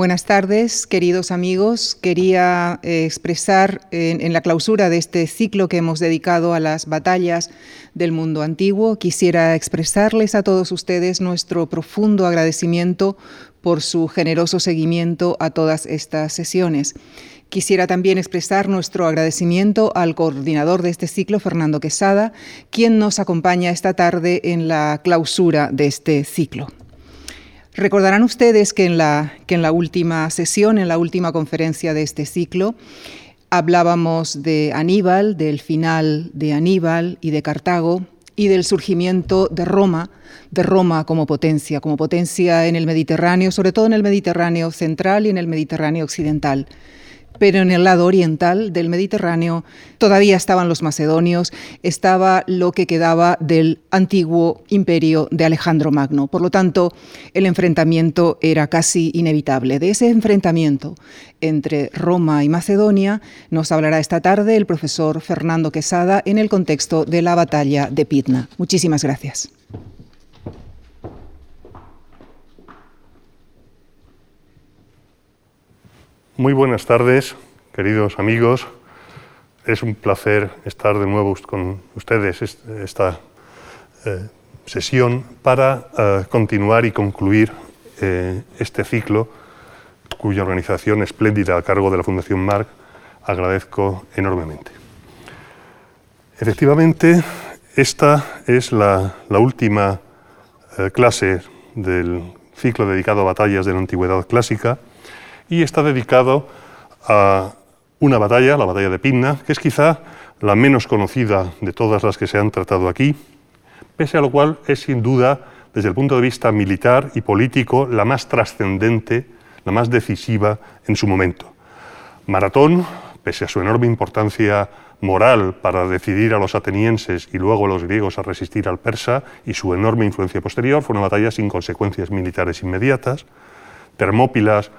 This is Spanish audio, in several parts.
Buenas tardes, queridos amigos. Quería eh, expresar en, en, la clausura de este ciclo que hemos dedicado a las batallas del mundo antiguo, quisiera expresarles a todos ustedes nuestro profundo agradecimiento por su generoso seguimiento a todas estas sesiones. Quisiera también expresar nuestro agradecimiento al coordinador de este ciclo, Fernando Quesada, quien nos acompaña esta tarde en la clausura de este ciclo. Recordarán ustedes que en, la, que en la última sesión, en la última conferencia de este ciclo, hablábamos de Aníbal, del final de Aníbal y de Cartago y del surgimiento de Roma, de Roma como potencia, como potencia en el Mediterráneo, sobre todo en el Mediterráneo central y en el Mediterráneo occidental pero en el lado oriental del Mediterráneo todavía estaban los macedonios, estaba lo que quedaba del antiguo imperio de Alejandro Magno. Por lo tanto, el enfrentamiento era casi inevitable. De ese enfrentamiento entre Roma y Macedonia nos hablará esta tarde el profesor Fernando Quesada en el contexto de la batalla de Pitna. Muchísimas gracias. Muy buenas tardes, queridos amigos. Es un placer estar de nuevo con ustedes esta eh, sesión para eh, continuar y concluir eh, este ciclo cuya organización espléndida a cargo de la Fundación Marc agradezco enormemente. Efectivamente, esta es la, la última clase del ciclo dedicado a batallas de la antigüedad clásica y está dedicado a una batalla, la batalla de Pinna, que es quizá la menos conocida de todas las que se han tratado aquí, pese a lo cual es sin duda, desde el punto de vista militar y político, la más trascendente, la más decisiva en su momento. Maratón, pese a su enorme importancia moral para decidir a los atenienses y luego a los griegos a resistir al persa y su enorme influencia posterior, fue una batalla sin consecuencias militares inmediatas. Termópilas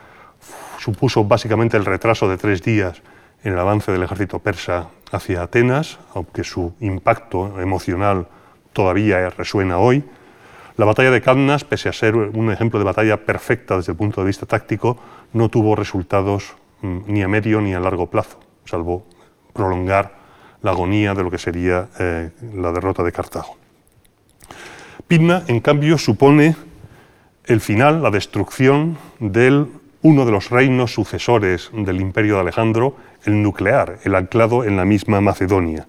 supuso básicamente el retraso de tres días en el avance del ejército persa hacia Atenas, aunque su impacto emocional todavía resuena hoy. La batalla de Cannas, pese a ser un ejemplo de batalla perfecta desde el punto de vista táctico, no tuvo resultados mm, ni a medio ni a largo plazo, salvo prolongar la agonía de lo que sería eh, la derrota de Cartago. Pidna, en cambio, supone el final, la destrucción del uno de los reinos sucesores del imperio de Alejandro, el nuclear, el anclado en la misma Macedonia,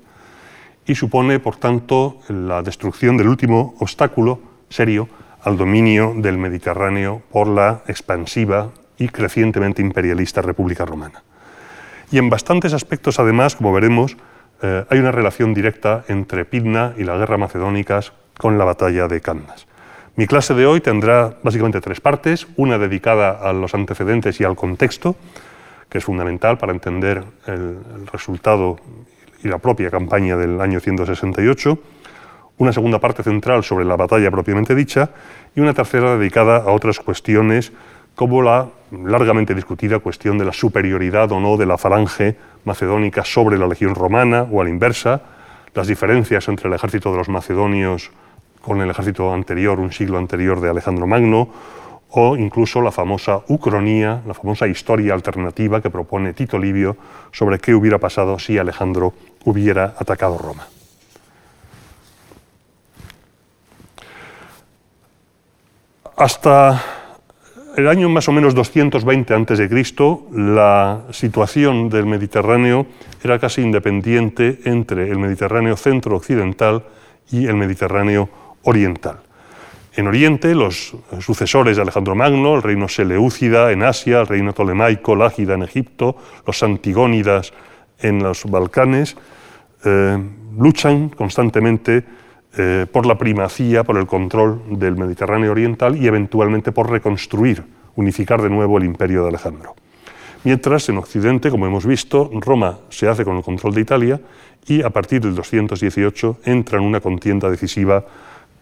y supone, por tanto, la destrucción del último obstáculo serio al dominio del Mediterráneo por la expansiva y crecientemente imperialista República Romana. Y en bastantes aspectos, además, como veremos, eh, hay una relación directa entre Pidna y la guerra macedónicas con la batalla de Cannas. Mi clase de hoy tendrá básicamente tres partes, una dedicada a los antecedentes y al contexto, que es fundamental para entender el, resultado y la propia campaña del año 168, una segunda parte central sobre la batalla propiamente dicha y una tercera dedicada a otras cuestiones como la largamente discutida cuestión de la superioridad o no de la falange macedónica sobre la legión romana o a la inversa, las diferencias entre el ejército de los macedonios con el ejército anterior, un siglo anterior de Alejandro Magno, o incluso la famosa Ucronía, la famosa historia alternativa que propone Tito Livio sobre qué hubiera pasado si Alejandro hubiera atacado Roma. Hasta el año más o menos 220 a.C., la situación del Mediterráneo era casi independiente entre el Mediterráneo centro-occidental y el Mediterráneo oriental. En Oriente, los sucesores de Alejandro Magno, el reino Seleucida en Asia, el reino Ptolemaico, Lágida en Egipto, los Antigónidas en los Balcanes, eh, luchan constantemente eh, por la primacía, por el control del Mediterráneo oriental y eventualmente por reconstruir, unificar de nuevo el imperio de Alejandro. Mientras en Occidente, como hemos visto, Roma se hace con el control de Italia y a partir del 218 entra en una contienda decisiva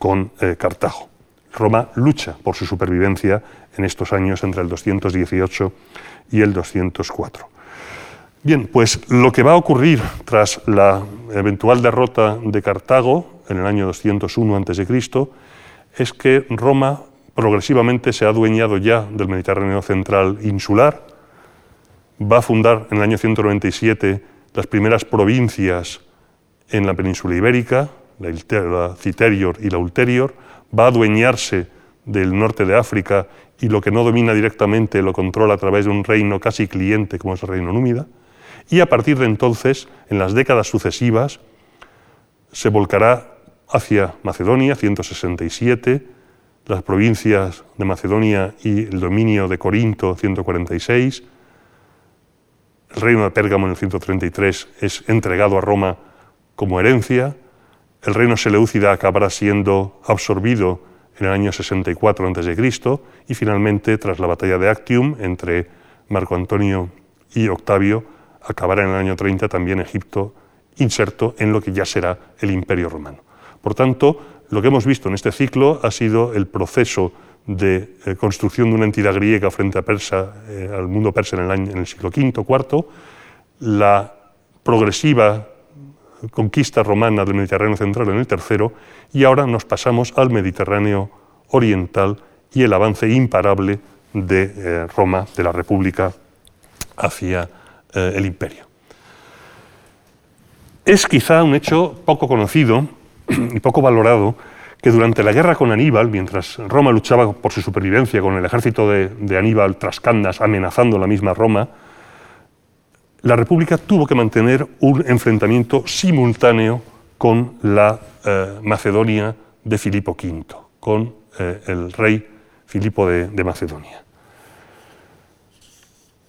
con eh, Cartago. Roma lucha por su supervivencia en estos años entre el 218 y el 204. Bien, pues lo que va a ocurrir tras la eventual derrota de Cartago en el año 201 a.C. es que Roma progresivamente se ha adueñado ya del Mediterráneo central insular, va a fundar en el año 197 las primeras provincias en la península ibérica, la Citerior y la Ulterior, va a adueñarse del norte de África y lo que no domina directamente lo controla a través de un reino casi cliente como es el reino númida, y a partir de entonces, en las décadas sucesivas, se volcará hacia Macedonia, 167, las provincias de Macedonia y el dominio de Corinto, 146, el reino de Pérgamo en el 133 es entregado a Roma como herencia, el reino seleucida acabará siendo absorbido en el año 64 a.C. y finalmente, tras la batalla de Actium entre Marco Antonio y Octavio, acabará en el año 30 también Egipto inserto en lo que ya será el Imperio Romano. Por tanto, lo que hemos visto en este ciclo ha sido el proceso de eh, construcción de una entidad griega frente a persa, eh, al mundo persa en el, en el siglo V, IV, la progresiva conquista romana del Mediterráneo central en el tercero, y ahora nos pasamos al Mediterráneo oriental y el avance imparable de eh, Roma, de la República, hacia el imperio. Es quizá un hecho poco conocido y poco valorado que durante la guerra con Aníbal, mientras Roma luchaba por su supervivencia con el ejército de, Aníbal tras Candas amenazando la misma Roma, la República tuvo que mantener un enfrentamiento simultáneo con la eh, Macedonia de Filipo V, con eh, el rey Filipo de, Macedonia.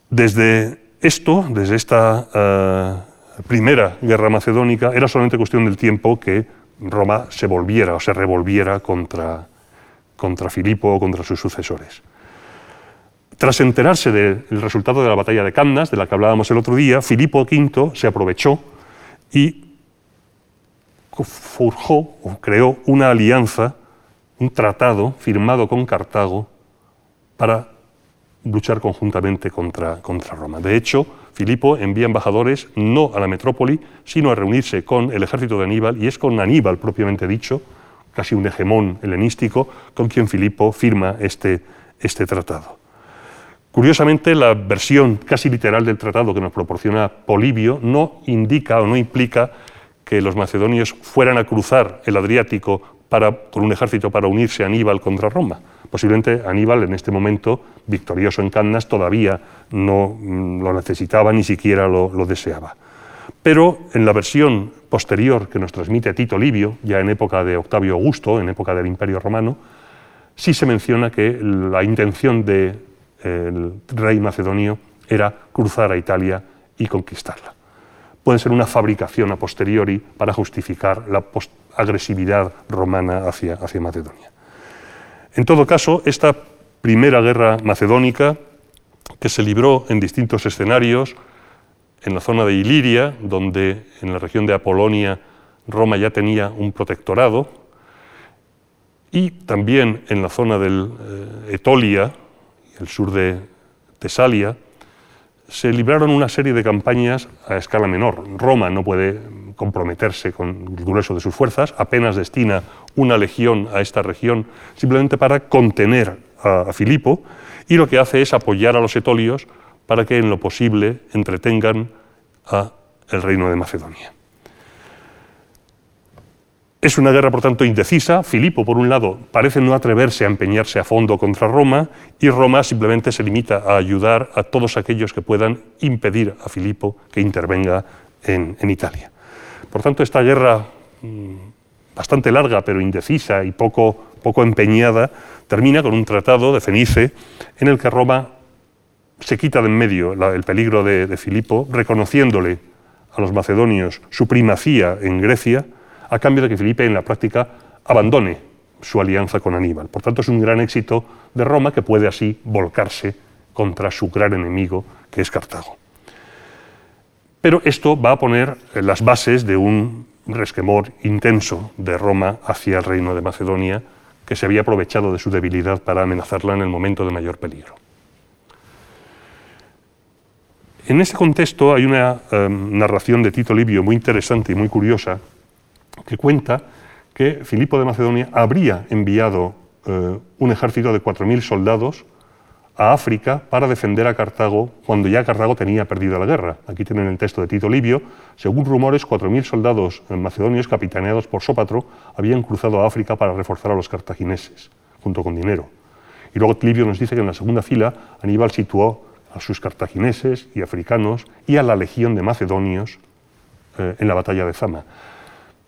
Desde esto, desde esta eh, primera guerra macedónica, era solamente cuestión del tiempo que Roma se volviera o se revolviera contra, contra Filipo o contra sus sucesores. Tras enterarse del resultado de la batalla de Cannas, de la que hablábamos el otro día, Filipo V se aprovechó y forjó o creó una alianza, un tratado firmado con Cartago para luchar conjuntamente contra, Roma. De hecho, Filipo envía embajadores no a la metrópoli, sino a reunirse con el ejército de Aníbal, y es con Aníbal propiamente dicho, casi un hegemón helenístico, con quien Filipo firma este, este tratado. Curiosamente, la versión casi literal del tratado que nos proporciona Polibio no indica o no implica que los macedonios fueran a cruzar el Adriático para, con un ejército para unirse a Aníbal contra Roma. Posiblemente Aníbal en este momento, victorioso en Cannas, todavía no mm, lo necesitaba, ni siquiera lo, deseaba. Pero en la versión posterior que nos transmite Tito Livio, ya en época de Octavio Augusto, en época del Imperio Romano, sí se menciona que la intención del rey macedonio era cruzar a Italia y conquistarla. Puede ser una fabricación a posteriori para justificar la agresividad romana hacia, hacia Macedonia. En todo caso, esta primera guerra macedónica, que se libró en distintos escenarios, en la zona de Iliria, donde en la región de Apolonia Roma ya tenía un protectorado, y también en la zona del eh, Etolia, el sur de Tesalia, se libraron una serie de campañas a escala menor. Roma no puede comprometerse con el grueso de sus fuerzas, apenas destina una legión a esta región simplemente para contener a, Filipo y lo que hace es apoyar a los etolios para que en lo posible entretengan a el reino de Macedonia. Es una guerra, por tanto, indecisa. Filipo, por un lado, parece no atreverse a empeñarse a fondo contra Roma y Roma simplemente se limita a ayudar a todos aquellos que puedan impedir a Filipo que intervenga en, Italia. Por tanto, esta guerra mm, bastante larga, pero indecisa y poco, empeñada, termina con un tratado de Fenice en el que Roma se quita de en medio el peligro de, de Filipo, reconociéndole a los macedonios su primacía en Grecia, a cambio de que Felipe en la práctica abandone su alianza con Aníbal. Por tanto, es un gran éxito de Roma que puede así volcarse contra su gran enemigo, que es Cartago. Pero esto va a poner las bases de un resquemor intenso de Roma hacia el reino de Macedonia, que se había aprovechado de su debilidad para amenazarla en el momento de mayor peligro. En ese contexto hay una eh, narración de Tito Livio muy interesante y muy curiosa, que cuenta que Filipo de Macedonia habría enviado eh, un ejército de 4.000 soldados a África para defender a Cartago cuando ya Cartago tenía perdido la guerra. Aquí tienen el texto de Tito Livio. Según rumores, 4.000 soldados macedonios capitaneados por Sópatro habían cruzado a África para reforzar a los cartagineses, junto con dinero. Y luego Livio nos dice que en la segunda fila Aníbal situó a sus cartagineses y africanos y a la legión de macedonios eh, en la batalla de Zama.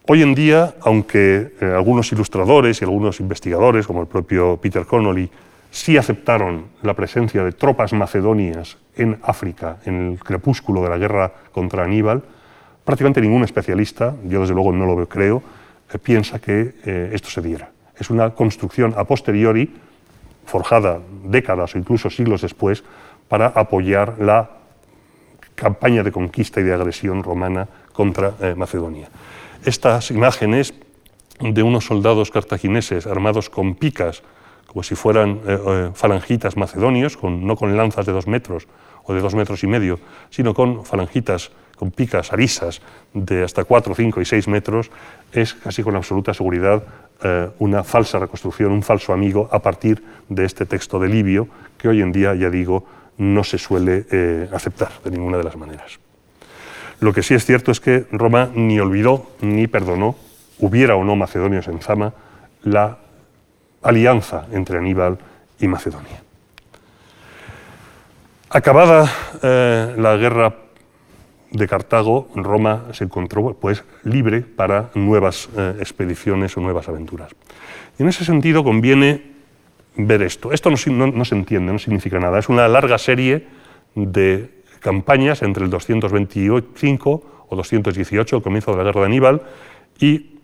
Hoy en día, aunque eh, algunos ilustradores y algunos investigadores, como el propio Peter Connolly, sí aceptaron la presencia de tropas macedonias en África en el crepúsculo de la guerra contra Aníbal, prácticamente ningún especialista, yo desde luego no lo creo, eh, piensa que eh, esto se diera. Es una construcción a posteriori, forjada décadas o incluso siglos después, para apoyar la campaña de conquista y de agresión romana contra Macedonia. Estas imágenes de unos soldados cartagineses armados con picas como si fueran eh, eh, falangitas macedonios, no con lanzas de dos metros o de dos metros y medio, sino con falangitas, con picas arisas de hasta cuatro, cinco y seis metros, es casi con absoluta seguridad eh, una falsa reconstrucción, un falso amigo a partir de este texto de Livio, que hoy en día, ya digo, no se suele aceptar de ninguna de las maneras. Lo que sí es cierto es que Roma ni olvidó ni perdonó, hubiera o no macedonios en Zama, la alianza entre Aníbal y Macedonia. Acabada eh, la guerra de Cartago, Roma se encontró pues, libre para nuevas eh, expediciones o nuevas aventuras. Y en ese sentido conviene ver esto. Esto no, no, se entiende, no significa nada. Es una larga serie de campañas entre el 225 o 218, el comienzo de la guerra de Aníbal, y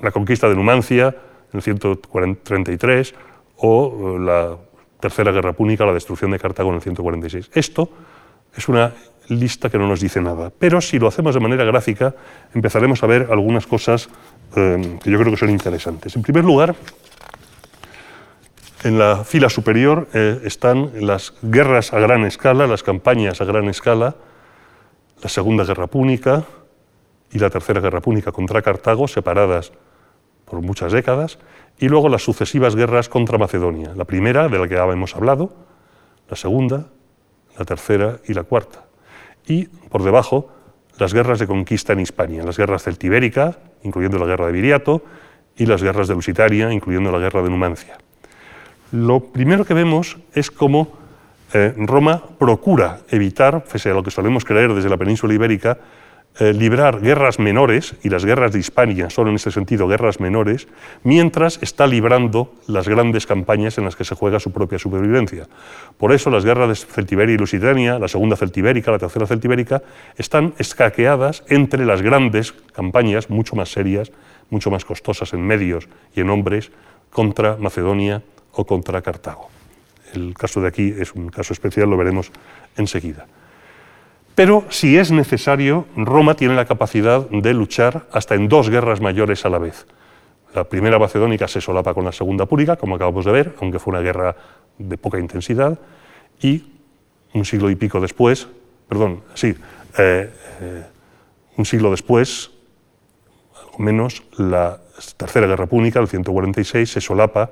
la conquista de Numancia, en el 133, o eh, la Tercera Guerra Púnica, la destrucción de Cartago en el 146. Esto es una lista que no nos dice nada, pero si lo hacemos de manera gráfica, empezaremos a ver algunas cosas eh, que yo creo que son interesantes. En primer lugar, en la fila superior eh, están las guerras a gran escala, las campañas a gran escala, la Segunda Guerra Púnica y la Tercera Guerra Púnica contra Cartago, separadas por muchas décadas, y luego las sucesivas guerras contra Macedonia, la primera, de la que hemos hablado, la segunda, la tercera y la cuarta. Y por debajo, las guerras de conquista en Hispania, las guerras celtibéricas, incluyendo la guerra de Viriato, y las guerras de Lusitaria, incluyendo la guerra de Numancia. Lo primero que vemos es cómo eh, Roma procura evitar, pese a lo que solemos creer desde la península ibérica, eh, librar guerras menores, y las guerras de Hispania son en ese sentido guerras menores, mientras está librando las grandes campañas en las que se juega su propia supervivencia. Por eso las guerras de Celtiberia y Lusitania, la segunda celtibérica, la tercera celtibérica, están escaqueadas entre las grandes campañas, mucho más serias, mucho más costosas en medios y en hombres, contra Macedonia o contra Cartago. El caso de aquí es un caso especial, lo veremos enseguida. Pero si es necesario, Roma tiene la capacidad de luchar hasta en dos guerras mayores a la vez. La primera macedónica se solapa con la segunda pública, como acabamos de ver, aunque fue una guerra de poca intensidad, y un siglo y pico después, perdón, sí, eh, eh, un siglo después, menos, la tercera guerra púnica, el 146, se solapa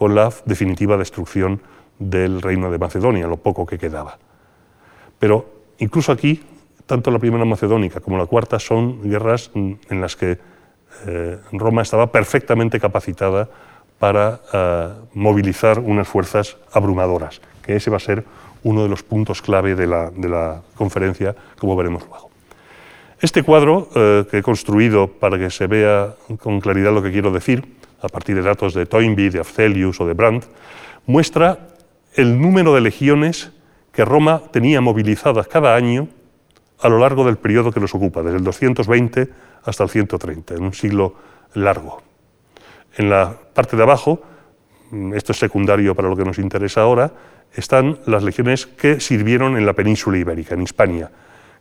con la definitiva destrucción del reino de Macedonia, lo poco que quedaba. Pero Incluso aquí, tanto la primera macedónica como la cuarta son guerras en las que eh, Roma estaba perfectamente capacitada para eh, movilizar unas fuerzas abrumadoras, que ese va a ser uno de los puntos clave de la, conferencia, como veremos luego. Este cuadro, eh, que he construido para que se vea con claridad lo que quiero decir, a partir de datos de Toynbee, de Afzelius o de Brandt, muestra el número de legiones que Roma tenía movilizadas cada año a lo largo del periodo que los ocupa, desde el 220 hasta el 130, en un siglo largo. En la parte de abajo, mm, esto es secundario para lo que nos interesa ahora, están las legiones que sirvieron en la península ibérica, en Hispania,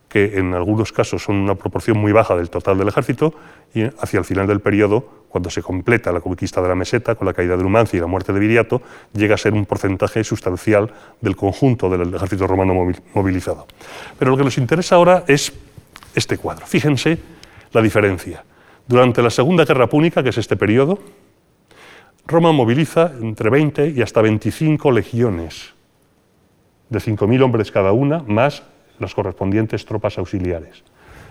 que en algunos casos son una proporción muy baja del total del ejército, y hacia el final del periodo cuando se completa la conquista de la meseta con la caída de Numancia y la muerte de Viriato, llega a ser un porcentaje sustancial del conjunto del ejército romano movilizado. Pero lo que nos interesa ahora es este cuadro. Fíjense la diferencia. Durante la Segunda Guerra Púnica, que es este periodo, Roma moviliza entre 20 y hasta 25 legiones de 5.000 hombres cada una, más las correspondientes tropas auxiliares.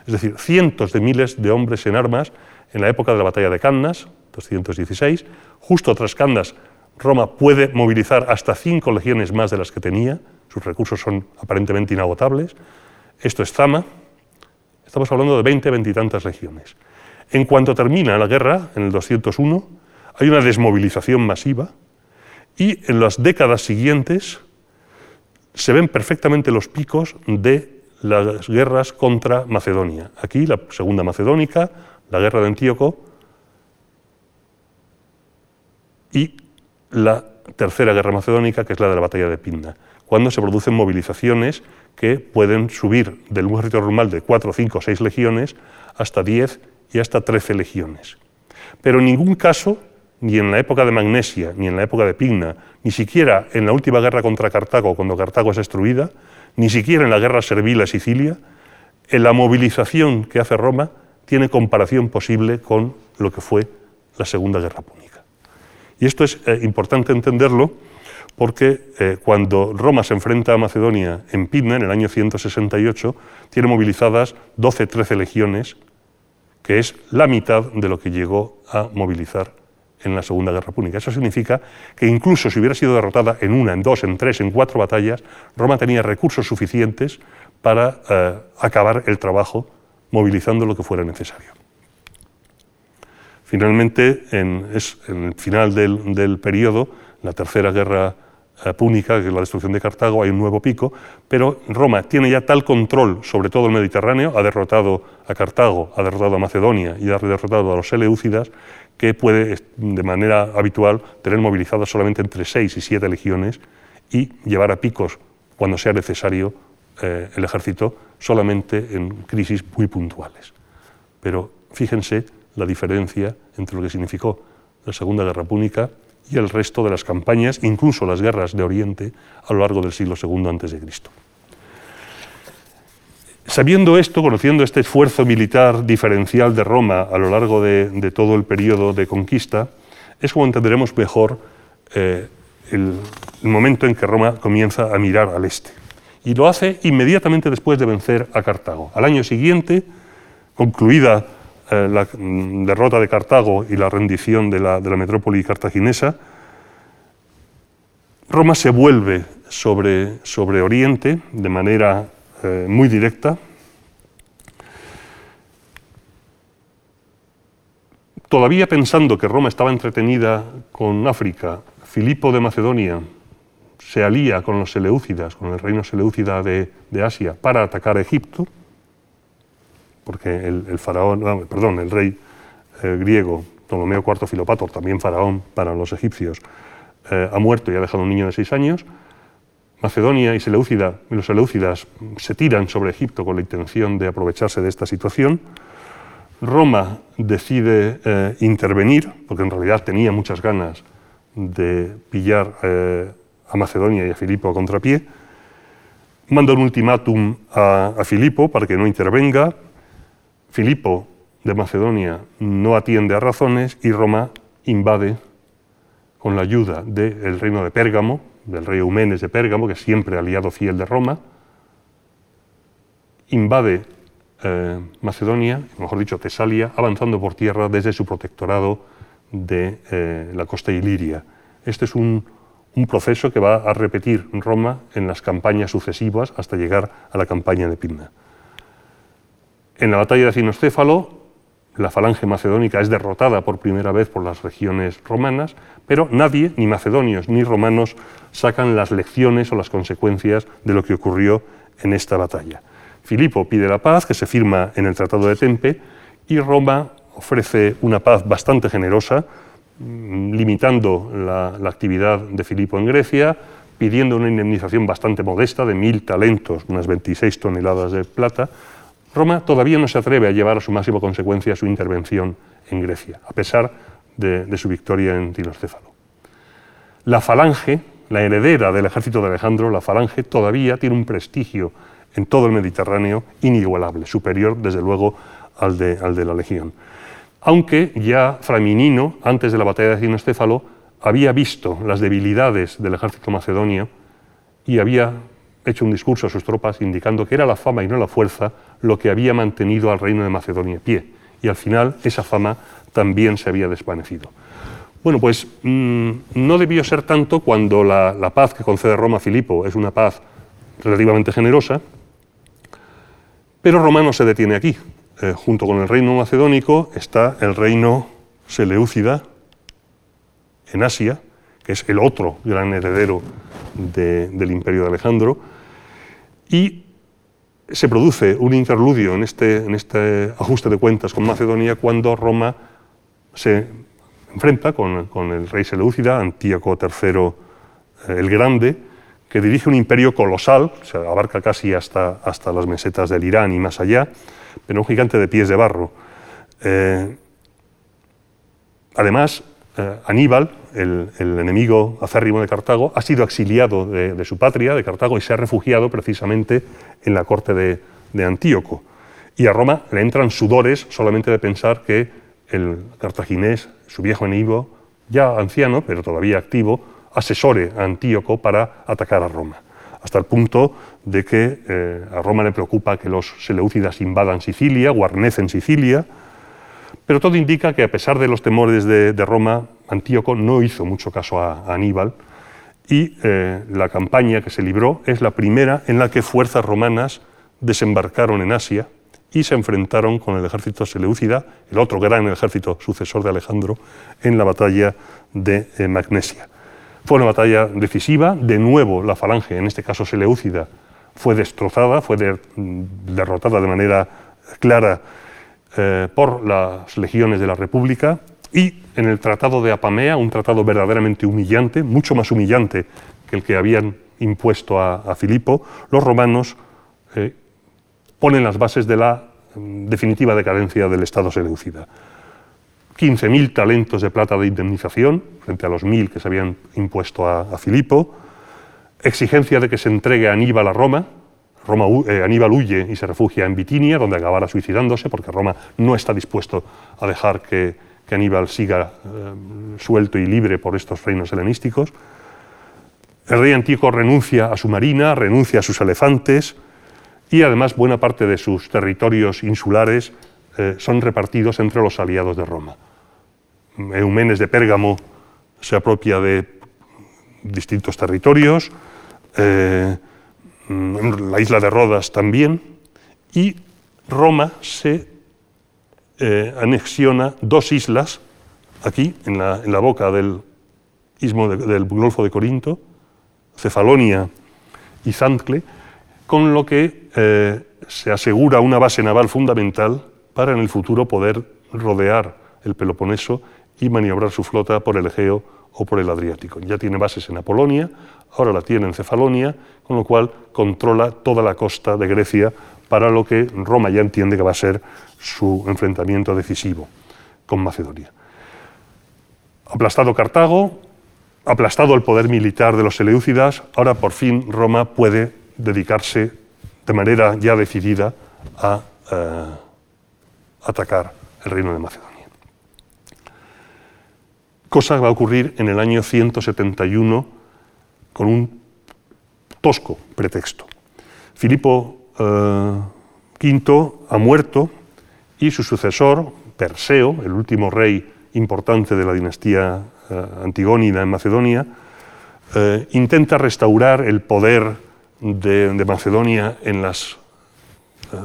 Es decir, cientos de miles de hombres en armas en la época de la batalla de Cannas, 216. Justo tras Cannas, Roma puede movilizar hasta cinco legiones más de las que tenía, sus recursos son aparentemente inagotables. Esto es Zama, estamos hablando de 20, 20 y tantas legiones. En cuanto termina la guerra, en el 201, hay una desmovilización masiva y en las décadas siguientes se ven perfectamente los picos de las guerras contra Macedonia. Aquí la Segunda Macedónica, la guerra de Antíoco y la Tercera Guerra Macedónica, que es la de la batalla de Pinda, cuando se producen movilizaciones que pueden subir del ejército normal de 4, 5, 6 legiones hasta 10 y hasta 13 legiones. Pero en ningún caso, ni en la época de Magnesia, ni en la época de Pigna, ni siquiera en la última guerra contra Cartago, cuando Cartago es destruida, ni siquiera en la guerra servil a Sicilia, en la movilización que hace Roma tiene comparación posible con lo que fue la Segunda Guerra Púnica. Y esto es eh, importante entenderlo porque eh, cuando Roma se enfrenta a Macedonia en Pidna, en el año 168, tiene movilizadas 12-13 legiones, que es la mitad de lo que llegó a movilizar en la Segunda Guerra Púnica. Eso significa que incluso si hubiera sido derrotada en una, en dos, en tres, en cuatro batallas, Roma tenía recursos suficientes para eh, acabar el trabajo movilizando lo que fuera necesario. Finalmente, en, es, en el final del, del periodo, la Tercera Guerra eh, Púnica, que es la destrucción de Cartago, hay un nuevo pico, pero Roma tiene ya tal control sobre todo el Mediterráneo, ha derrotado a Cartago, ha derrotado a Macedonia y ha derrotado a los Seleucidas, que puede de manera habitual tener movilizadas solamente entre seis y siete legiones y llevar a picos, cuando sea necesario, eh, el ejército solamente en crisis muy puntuales. Pero fíjense la diferencia entre lo que significó la Segunda Guerra Púnica y el resto de las campañas, incluso las guerras de Oriente, a lo largo del siglo II a.C. Sabiendo esto, conociendo este esfuerzo militar diferencial de Roma a lo largo de, todo el periodo de conquista, es como entenderemos mejor eh, el, momento en que Roma comienza a mirar al este. Y lo hace inmediatamente después de vencer a Cartago. Al año siguiente, concluida eh, la derrota de Cartago y la rendición de la, metrópoli cartaginesa, Roma se vuelve sobre, sobre Oriente de manera eh, muy directa. Todavía pensando que Roma estaba entretenida con África, Filipo de Macedonia se alía con los Seleucidas, con el reino Seleucida de, Asia, para atacar a Egipto, porque el, faraón, perdón, el rey eh, griego Ptolomeo IV Filopator, también faraón para los egipcios, eh, ha muerto y ha dejado un niño de seis años. Macedonia y Seleucida, los Seleucidas se tiran sobre Egipto con la intención de aprovecharse de esta situación. Roma decide eh, intervenir, porque en realidad tenía muchas ganas de pillar eh, a Macedonia y a Filipo a contrapié. Manda un ultimátum a, a Filipo para que no intervenga. Filipo de Macedonia no atiende a razones y Roma invade con la ayuda del reino de Pérgamo, del rey Eumenes de Pérgamo, que es siempre aliado fiel de Roma, invade eh, Macedonia, mejor dicho Tesalia, avanzando por tierra desde su protectorado de eh, la costa iliria. Este es un, proceso que va a repetir Roma en las campañas sucesivas hasta llegar a la campaña de Pindna. En la batalla de Cinocéfalo, la falange macedónica es derrotada por primera vez por las regiones romanas, pero nadie, ni macedonios ni romanos, sacan las lecciones o las consecuencias de lo que ocurrió en esta batalla. Filipo pide la paz, que se firma en el Tratado de Tempe, y Roma ofrece una paz bastante generosa, mm, limitando la, la actividad de Filipo en Grecia, pidiendo una indemnización bastante modesta de mil talentos, unas 26 toneladas de plata, Roma todavía no se atreve a llevar a su máxima consecuencia su intervención en Grecia, a pesar de, su victoria en Tinocéfalo. La falange, la heredera del ejército de Alejandro, la falange, todavía tiene un prestigio en todo el Mediterráneo inigualable, superior desde luego al de, la legión. Aunque ya Framinino, antes de la batalla de Cinocéfalo, había visto las debilidades del ejército macedonio y había hecho un discurso a sus tropas indicando que era la fama y no la fuerza lo que había mantenido al reino de Macedonia en pie. Y al final esa fama también se había desvanecido. Bueno, pues mm, no debió ser tanto cuando la, paz que concede Roma a Filipo es una paz relativamente generosa, pero Roma no se detiene aquí. Eh, junto con el reino macedónico está el reino Seleucida en Asia, que es el otro gran heredero del imperio de Alejandro, y se produce un interludio en este, en este ajuste de cuentas con Macedonia cuando Roma se enfrenta con, el rey Seleucida, Antíoco III eh, el Grande, que dirige un imperio colosal, se abarca casi hasta, hasta las mesetas del Irán y más allá, pero un gigante de pies de barro. Eh, además, eh, Aníbal, el, enemigo acérrimo de Cartago, ha sido exiliado de, su patria, de Cartago, y se ha refugiado precisamente en la corte de, Antíoco. Y a Roma le entran sudores solamente de pensar que el cartaginés, su viejo enemigo, ya anciano, pero todavía activo, asesore a Antíoco para atacar a Roma, hasta el punto de que eh, a Roma le preocupa que los seleucidas invadan Sicilia, guarnecen Sicilia, pero todo indica que a pesar de los temores de, Roma, Antíoco no hizo mucho caso a, Aníbal y eh, la campaña que se libró es la primera en la que fuerzas romanas desembarcaron en Asia y se enfrentaron con el ejército seleucida, el otro gran ejército sucesor de Alejandro, en la batalla de eh, Magnesia. Fue una batalla decisiva, de nuevo la falange, en este caso seleucida, fue destrozada, fue mm, derrotada de manera clara eh, por las legiones de la República y en el Tratado de Apamea, un tratado verdaderamente humillante, mucho más humillante que el que habían impuesto a, Filipo, los romanos eh, ponen las bases de la mm, definitiva decadencia del Estado seleucida. 15.000 talentos de plata de indemnización frente a los 1.000 que se habían impuesto a, a Filipo, exigencia de que se entregue a Aníbal a Roma, Eh, Aníbal huye y se refugia en Bitinia, donde acabará suicidándose, porque Roma no está dispuesto a dejar que, Aníbal siga eh, suelto y libre por estos reinos helenísticos. El rey Antíoco renuncia a su marina, renuncia a sus elefantes y además buena parte de sus territorios insulares eh, son repartidos entre los aliados de Roma. Eumenes de Pérgamo se apropia de distintos territorios. La isla de Rodas también, y Roma se eh, anexiona dos islas, aquí, en la, boca del istmo del Golfo de Corinto, Cefalonia y Zancle, con lo que eh, se asegura una base naval fundamental para en el futuro poder rodear el Peloponeso y maniobrar su flota por el Egeo o por el Adriático. Ya tiene bases en Apolonia, ahora la tiene en Cefalonia, con lo cual controla toda la costa de Grecia para lo que Roma ya entiende que va a ser su enfrentamiento decisivo con Macedonia. Aplastado Cartago, aplastado el poder militar de los Seleucidas, ahora por fin Roma puede dedicarse de manera ya decidida a eh, atacar el reino de Macedonia. Cosa va a ocurrir en el año 171 con un tosco pretexto. Filipo V eh, ha muerto y su sucesor, Perseo, el último rey importante de la dinastía eh, antigónida en Macedonia, eh, intenta restaurar el poder de, de Macedonia en las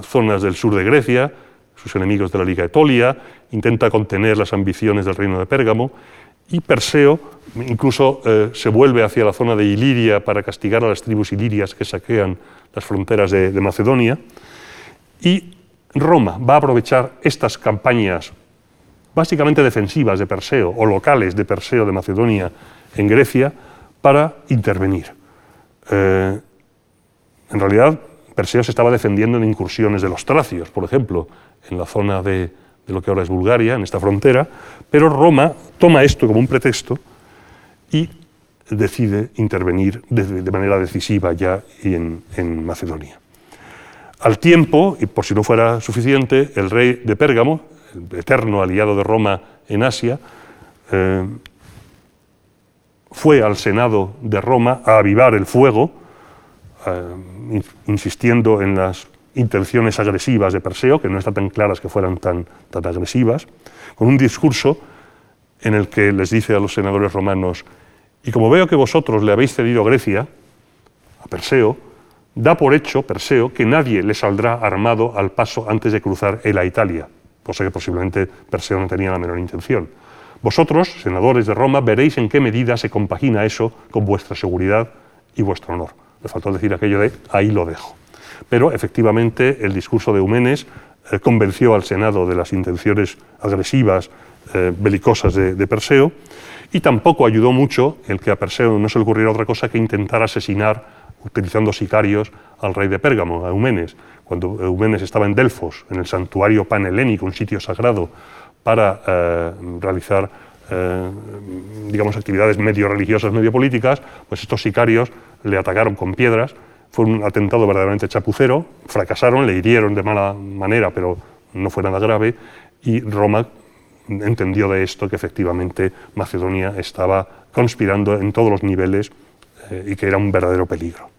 zonas del sur de Grecia, sus enemigos de la Liga Etolia, intenta contener las ambiciones del reino de Pérgamo y Perseo incluso eh, se vuelve hacia la zona de Iliria para castigar a las tribus ilirias que saquean las fronteras de, Macedonia. Y Roma va a aprovechar estas campañas básicamente defensivas de Perseo o locales de Perseo de Macedonia en Grecia para intervenir. Eh, en realidad, Perseo se estaba defendiendo en incursiones de los tracios, por ejemplo, en la zona de, de lo que ahora es Bulgaria, en esta frontera, pero Roma toma esto como un pretexto y decide intervenir de, manera decisiva ya en, Macedonia. Al tiempo, y por si no fuera suficiente, el rey de Pérgamo, el eterno aliado de Roma en Asia, eh, fue al Senado de Roma a avivar el fuego, eh, insistiendo en las intenciones agresivas de Perseo, que no están tan claras que fueran tan, tan agresivas, con un discurso en el que les dice a los senadores romanos, y como veo que vosotros le habéis cedido Grecia, a Perseo, da por hecho, Perseo, que nadie le saldrá armado al paso antes de cruzar él a Italia, cosa que posiblemente Perseo no tenía la menor intención. Vosotros, senadores de Roma, veréis en qué medida se compagina eso con vuestra seguridad y vuestro honor. Le faltó decir aquello de ahí lo dejo. Pero efectivamente el discurso de Eumenes eh, convenció al Senado de las intenciones agresivas, eh, belicosas de Perseo, y tampoco ayudó mucho el que a Perseo no se le ocurriera otra cosa que intentar asesinar utilizando sicarios al rey de Pérgamo, a Eumenes. Cuando Eumenes estaba en Delfos, en el santuario panhelénico, un sitio sagrado, para eh, realizar digamos, actividades medio religiosas, medio políticas, pues estos sicarios le atacaron con piedras. Fue un atentado verdaderamente chapucero, fracasaron, le hirieron de mala manera, pero no fue nada grave, y Roma entendió de esto que efectivamente Macedonia estaba conspirando en todos los niveles eh, y que era un verdadero peligro.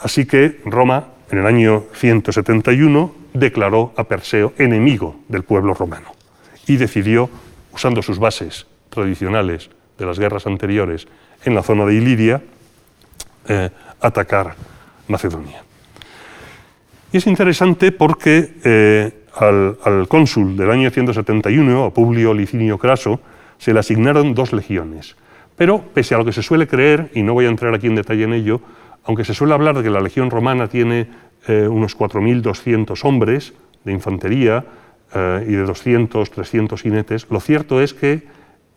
Así que Roma, en el año 171, declaró a Perseo enemigo del pueblo romano y decidió, usando sus bases tradicionales de las guerras anteriores en la zona de Iliria, eh, atacar Macedonia. Y es interesante porque eh, al, al, cónsul del año 171, a Publio Licinio Craso, se le asignaron dos legiones. Pero, pese a lo que se suele creer, y no voy a entrar aquí en detalle en ello, aunque se suele hablar de que la Legión Romana tiene eh, unos 4.200 hombres de infantería eh, y de 200, 300 jinetes, lo cierto es que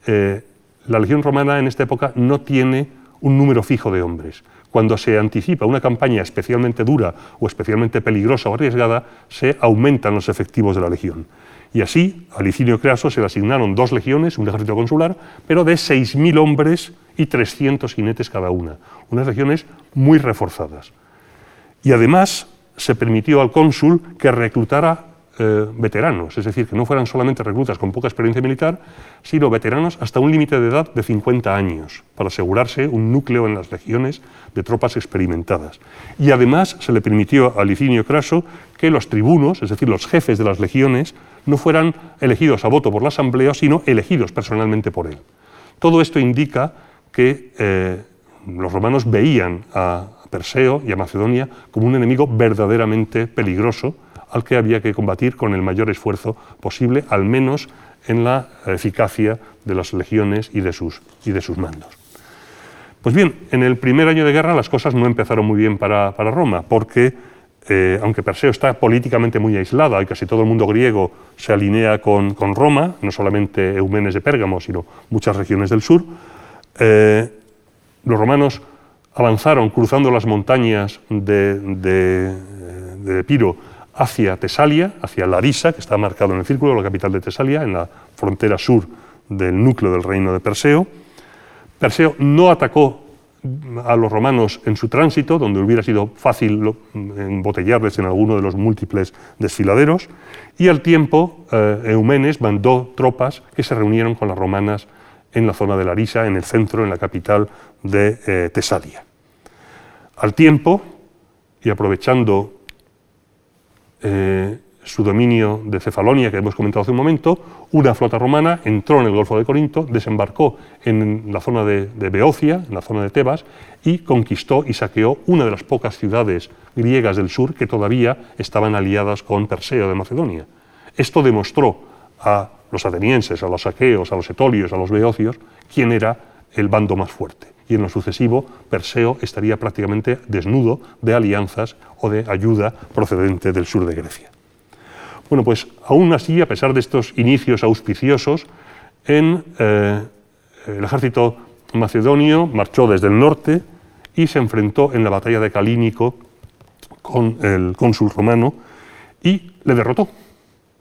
eh, la Legión Romana en esta época no tiene un número fijo de hombres. Cuando se anticipa una campaña especialmente dura o especialmente peligrosa o arriesgada, se aumentan los efectivos de la Legión. Y así, a Licinio Craso se le asignaron dos legiones, un ejército consular, pero de 6.000 hombres y 300 jinetes cada una, unas legiones muy reforzadas. Y además se permitió al cónsul que reclutara eh, veteranos, es decir, que no fueran solamente reclutas con poca experiencia militar, sino veteranos hasta un límite de edad de 50 años, para asegurarse un núcleo en las legiones de tropas experimentadas. Y además se le permitió a Licinio Craso que los tribunos, es decir, los jefes de las legiones, no fueran elegidos a voto por la Asamblea, sino elegidos personalmente por él. Todo esto indica que eh, los romanos veían a Perseo y a Macedonia como un enemigo verdaderamente peligroso al que había que combatir con el mayor esfuerzo posible, al menos en la eficacia de las legiones y de sus, y de sus mandos. Pues bien, en el primer año de guerra las cosas no empezaron muy bien para, para Roma, porque eh, aunque Perseo está políticamente muy aislada y casi todo el mundo griego se alinea con, Roma, no solamente Eumenes de Pérgamo, sino muchas regiones del sur, eh, los romanos avanzaron cruzando las montañas de, de, Epiro hacia Tesalia, hacia Larisa, que está marcado en el círculo, la capital de Tesalia, en la frontera sur del núcleo del reino de Perseo. Perseo no atacó a los romanos en su tránsito, donde hubiera sido fácil embotellarles en alguno de los múltiples desfiladeros, y al tiempo eh, Eumenes mandó tropas que se reunieron con las romanas en la zona de Larisa, en el centro, en la capital de eh, Tesalia. Al tiempo, y aprovechando eh, su dominio de Cefalonia, que hemos comentado hace un momento, una flota romana entró en el Golfo de Corinto, desembarcó en la zona de, Beocia, en la zona de Tebas, y conquistó y saqueó una de las pocas ciudades griegas del sur que todavía estaban aliadas con Perseo de Macedonia. Esto demostró a los atenienses, a los saqueos, a los etolios, a los beocios, quién era el bando más fuerte. Y en lo sucesivo, Perseo estaría prácticamente desnudo de alianzas o de ayuda procedente del sur de Grecia. Bueno, pues aún así, a pesar de estos inicios auspiciosos, eh, el ejército macedonio marchó desde el norte y se enfrentó en la batalla de Calínico con el cónsul romano y le derrotó.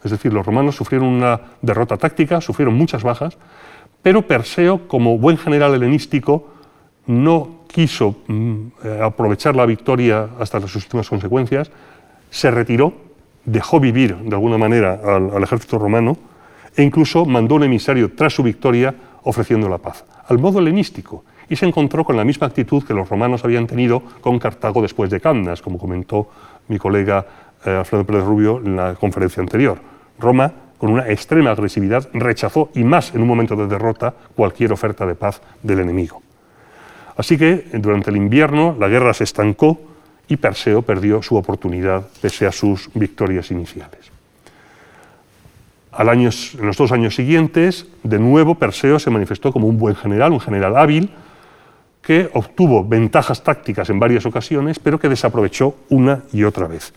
Es decir, los romanos sufrieron una derrota táctica, sufrieron muchas bajas, pero Perseo, como buen general helenístico, no quiso mm, eh, aprovechar la victoria hasta sus últimas consecuencias, se retiró dejó vivir de alguna manera al, ejército romano e incluso mandó un emisario tras su victoria ofreciendo la paz, al modo helenístico. y se encontró con la misma actitud que los romanos habían tenido con Cartago después de Cannas, como comentó mi colega eh, Alfredo Pérez Rubio en la conferencia anterior. Roma, con una extrema agresividad, rechazó, y más en un momento de derrota, cualquier oferta de paz del enemigo. Así que durante el invierno la guerra se estancó y Perseo perdió su oportunidad pese a sus victorias iniciales. en los dos años siguientes, de nuevo Perseo se manifestó como un buen general, un general hábil, que obtuvo ventajas tácticas en varias ocasiones, pero que desaprovechó una y otra vez.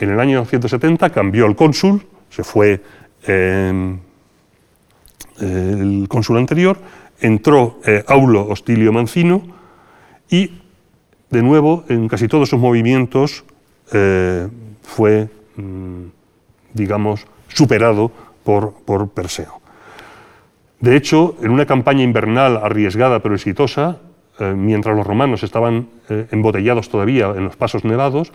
En el año 170 cambió el cónsul, se fue em, el cónsul anterior, entró eh, Aulo Hostilio Mancino y de nuevo, en casi todos sus movimientos eh, fue, mm, digamos, superado por, Perseo. De hecho, en una campaña invernal arriesgada pero exitosa, eh, mientras los romanos estaban embotellados todavía en los pasos nevados,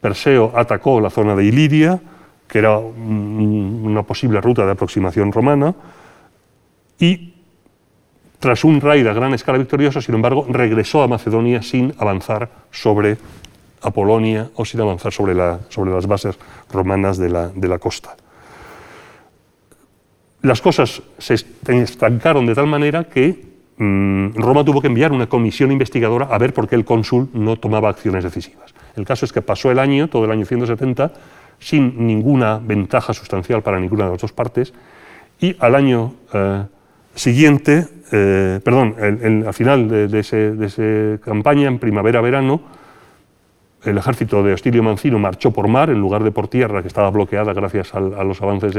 Perseo atacó la zona de Iliria, que era una posible ruta de aproximación romana, y tras un raid a gran escala victorioso, sin embargo, regresó a Macedonia sin avanzar sobre Apolonia o sin avanzar sobre, las bases romanas de la, costa. Las cosas se estancaron de tal manera que mm, Roma tuvo que enviar una comisión investigadora a ver por qué el cónsul no tomaba acciones decisivas. El caso es que pasó el año, todo el año 170, sin ninguna ventaja sustancial para ninguna de las dos partes, y al año eh, siguiente, eh, perdón, al final de, esa campaña, en primavera-verano, el ejército de Hostilio Mancino marchó por mar en lugar de por tierra, que estaba bloqueada gracias a, los avances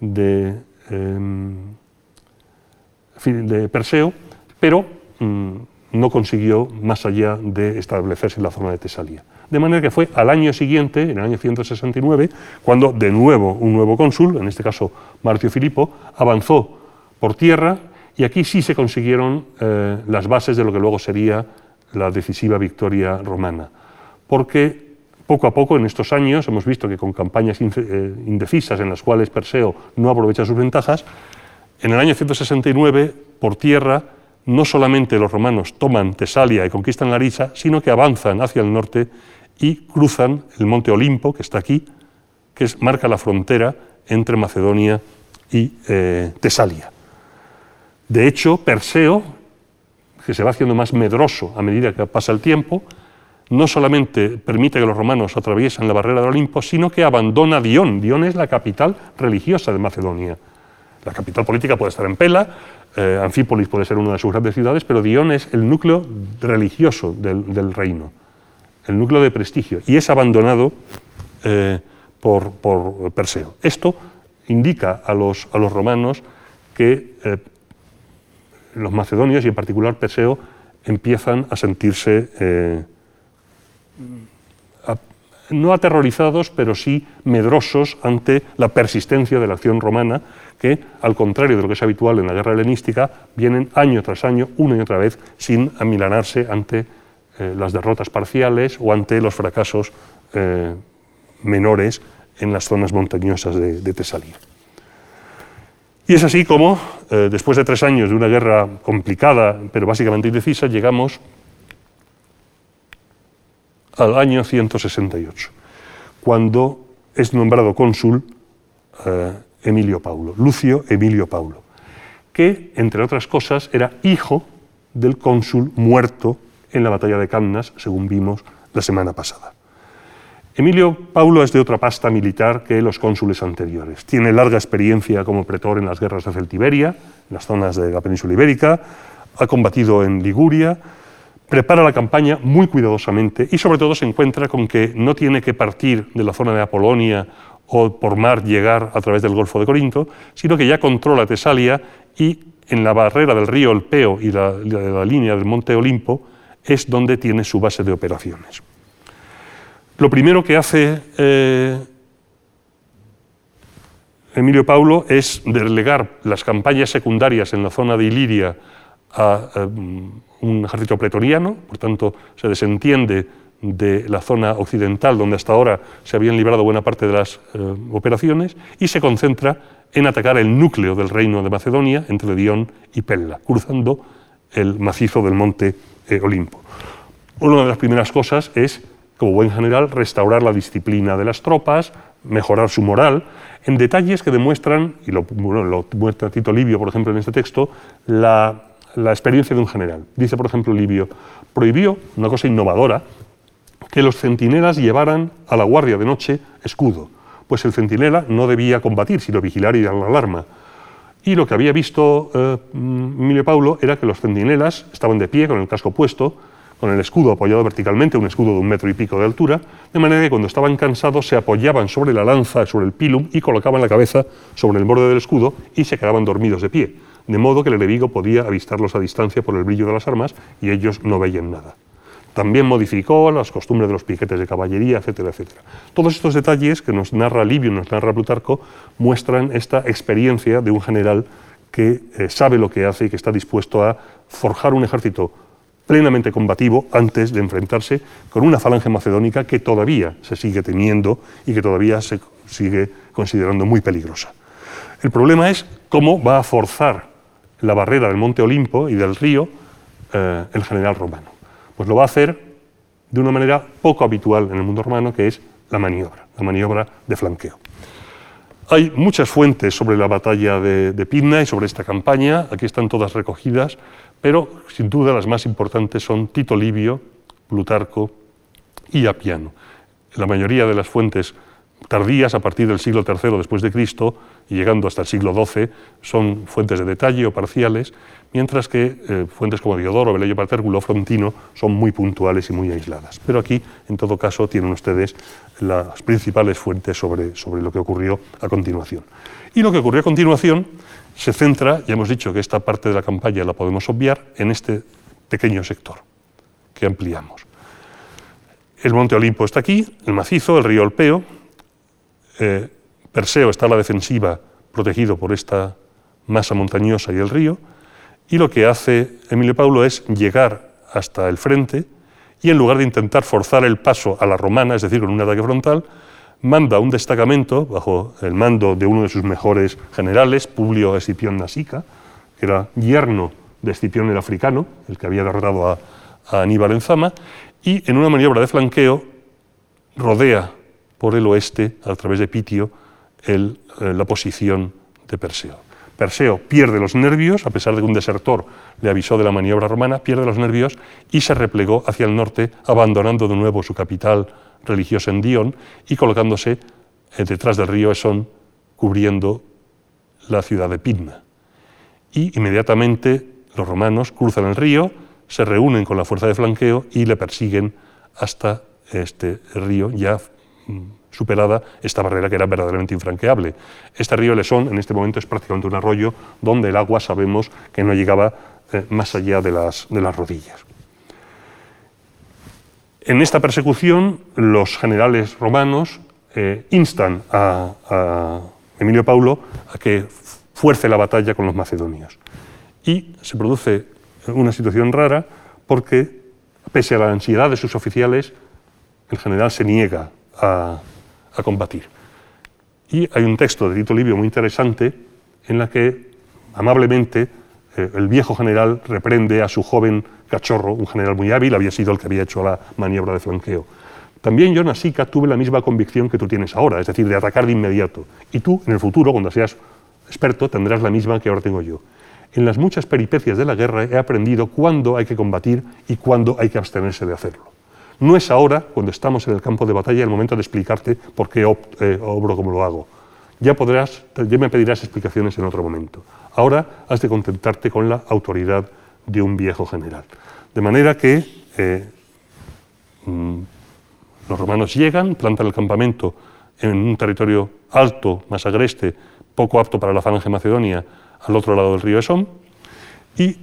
de, em, de, Perseo, pero mm, no consiguió más allá de establecerse en la zona de Tesalia. De manera que fue al año siguiente, en el año 169, cuando de nuevo un nuevo cónsul, en este caso Marcio Filipo, avanzó por tierra y aquí sí se consiguieron eh, las bases de lo que luego sería la decisiva victoria romana. Porque poco a poco en estos años hemos visto que con campañas eh, indecisas en las cuales Perseo no aprovecha sus ventajas, en el año 169 por tierra no solamente los romanos toman Tesalia y conquistan Larisa, sino que avanzan hacia el norte y cruzan el monte Olimpo, que está aquí, que marca la frontera entre Macedonia y eh, Tesalia. De hecho, Perseo, que se va haciendo más medroso a medida que pasa el tiempo, no solamente permite que los romanos atraviesen la barrera del Olimpo, sino que abandona Dion. Dion es la capital religiosa de Macedonia. La capital política puede estar en Pela, eh, Anfípolis puede ser una de sus grandes ciudades, pero Dion es el núcleo religioso del, reino, el núcleo de prestigio, y es abandonado eh, por, Perseo. Esto indica a los, a los romanos que eh, los macedonios y en particular Perseo empiezan a sentirse eh, no aterrorizados, pero sí medrosos ante la persistencia de la acción romana, que, al contrario de lo que es habitual en la guerra helenística, vienen año tras año, una y otra vez, sin amilanarse ante eh, las derrotas parciales o ante los fracasos eh, menores en las zonas montañosas de, de. Y es así como, eh, después de tres años de una guerra complicada, pero básicamente indecisa, llegamos al año 168, cuando es nombrado cónsul eh, Emilio Paulo, Lucio Emilio Paulo, que, entre otras cosas, era hijo del cónsul muerto en la batalla de Cannas, según vimos la semana pasada. Emilio Paulo es de otra pasta militar que los cónsules anteriores. Tiene larga experiencia como pretor en las guerras de Celtiberia, en las zonas de la península ibérica, ha combatido en Liguria, prepara la campaña muy cuidadosamente y sobre todo se encuentra con que no tiene que partir de la zona de Apolonia o por mar llegar a través del Golfo de Corinto, sino que ya controla Tesalia y en la barrera del río Elpeo y la, la línea del monte Olimpo es donde tiene su base de operaciones. Lo primero que hace eh, Emilio Paulo es delegar las campañas secundarias en la zona de Iliria a eh, un ejército pretoriano, por tanto se desentiende de la zona occidental donde hasta ahora se habían librado buena parte de las eh, operaciones y se concentra en atacar el núcleo del reino de Macedonia entre Dion y Pella, cruzando el macizo del monte Olimpo. Una de las primeras cosas es, como buen general, restaurar la disciplina de las tropas, mejorar su moral, en detalles que demuestran, y lo, lo muestra Tito Livio, por ejemplo, en este texto, la, la experiencia de un general. Dice, por ejemplo, Livio, prohibió, una cosa innovadora, que los centinelas llevaran a la guardia de noche escudo, pues el centinela no debía combatir, sino vigilar y dar la alarma. Y lo que había visto eh, Emilio Paulo era que los centinelas estaban de pie con el casco puesto, con el escudo apoyado verticalmente, un escudo de un metro y pico de altura, de manera que cuando estaban cansados se apoyaban sobre la lanza, sobre el pilum y colocaban la cabeza sobre el borde del escudo y se quedaban dormidos de pie, de modo que el enemigo podía avistarlos a distancia por el brillo de las armas y ellos no veían nada. También modificó las costumbres de los piquetes de caballería, etcétera, etcétera. Todos estos detalles que nos narra Livio, nos narra Plutarco, muestran esta experiencia de un general que eh, sabe lo que hace y que está dispuesto a forjar un ejército plenamente combativo antes de enfrentarse con una falange macedónica que todavía se sigue teniendo y que todavía se sigue considerando muy peligrosa. El problema es cómo va a forzar la barrera del monte Olimpo y del río eh, el general romano. Pues lo va a hacer de una manera poco habitual en el mundo romano, que es la maniobra, la maniobra de flanqueo. Hay muchas fuentes sobre la batalla de, de Pidna y sobre esta campaña, aquí están todas recogidas, pero sin duda las más importantes son Tito Livio, Plutarco y Apiano. La mayoría de las fuentes tardías a partir del siglo III después de Cristo y llegando hasta el siglo XII son fuentes de detalle o parciales, mientras que eh, fuentes como Diodoro, Velello Patérculo, Frontino son muy puntuales y muy aisladas. Pero aquí, en todo caso, tienen ustedes las principales fuentes sobre, sobre lo que ocurrió a continuación. Y lo que ocurrió a continuación se centra, ya hemos dicho que esta parte de la campaña la podemos obviar, en este pequeño sector que ampliamos. El monte Olimpo está aquí, el macizo, el río Olpeo, eh, Perseo está a la defensiva, protegido por esta masa montañosa y el río, y lo que hace Emilio Paulo es llegar hasta el frente y en lugar de intentar forzar el paso a la romana, es decir, con un ataque frontal, manda un destacamento bajo el mando de uno de sus mejores generales, Publio Escipión Nasica, que era yerno de Escipión el africano, el que había derrotado a, Aníbal en Zama, y en una maniobra de flanqueo rodea por el oeste, a través de Pitio, eh, la posición de Perseo. Perseo pierde los nervios, a pesar de que un desertor le avisó de la maniobra romana, pierde los nervios y se replegó hacia el norte, abandonando de nuevo su capital religiosa en Dion y colocándose eh, detrás del río Esón, cubriendo la ciudad de Pidna. Y inmediatamente los romanos cruzan el río, se reúnen con la fuerza de flanqueo y le persiguen hasta este río ya mm, superada esta barrera que era verdaderamente infranqueable. Este río Lesón en este momento es prácticamente un arroyo donde el agua sabemos que no llegaba eh, más allá de las, de las rodillas. En esta persecución, los generales romanos eh, instan a, Emilio Paulo a que fuerce la batalla con los macedonios. Y se produce una situación rara porque, pese a la ansiedad de sus oficiales, el general se niega a, a combatir. Y hay un texto de Tito Livio muy interesante en la que amablemente eh, el viejo general reprende a su joven cachorro, un general muy hábil, había sido el que había hecho la maniobra de flanqueo. También yo, Nasica, tuve la misma convicción que tú tienes ahora, es decir, de atacar de inmediato. Y tú, en el futuro, cuando seas experto, tendrás la misma que ahora tengo yo. En las muchas peripecias de la guerra he aprendido cuándo hay que combatir y cuándo hay que abstenerse de hacerlo. No es ahora, cuando estamos en el campo de batalla, el momento de explicarte por qué eh, obro como lo hago. Ya, podrás, ya me pedirás explicaciones en otro momento. Ahora has de contentarte con la autoridad de un viejo general. De manera que eh, mm, los romanos llegan, plantan el campamento en un territorio alto, más agreste, poco apto para la falange macedonia, al otro lado del río Esón, y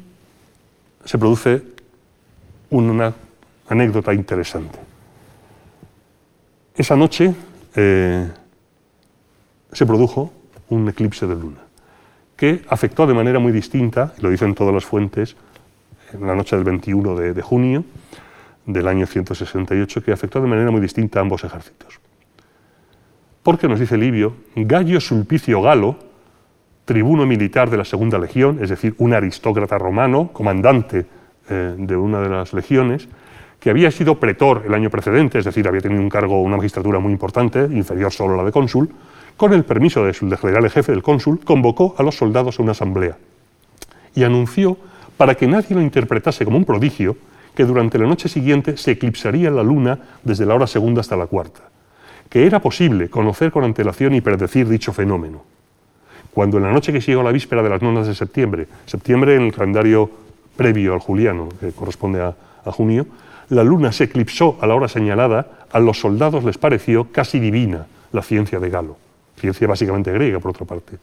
se produce una anécdota interesante. Esa noche eh, se produjo un eclipse de luna que afectó de manera muy distinta, lo dicen todas las fuentes, en la noche del 21 de, de junio del año 168, que afectó de manera muy distinta a ambos ejércitos. Porque nos dice Livio, Gallo Sulpicio Galo, tribuno militar de la Segunda Legión, es decir, un aristócrata romano, comandante eh, de una de las legiones, que había sido pretor el año precedente, es decir, había tenido un cargo, una magistratura muy importante, inferior solo a la de cónsul, con el permiso de del general jefe del cónsul, convocó a los soldados a una asamblea y anunció, para que nadie lo interpretase como un prodigio, que durante la noche siguiente se eclipsaría la luna desde la hora segunda hasta la cuarta, que era posible conocer con antelación y predecir dicho fenómeno. Cuando en la noche que siguió la víspera de las nonas de septiembre, septiembre en el calendario previo al juliano, que corresponde a junio, la luna se eclipsó a la hora señalada, a los soldados les pareció casi divina la ciencia de Galo, ciencia básicamente griega, por otra parte.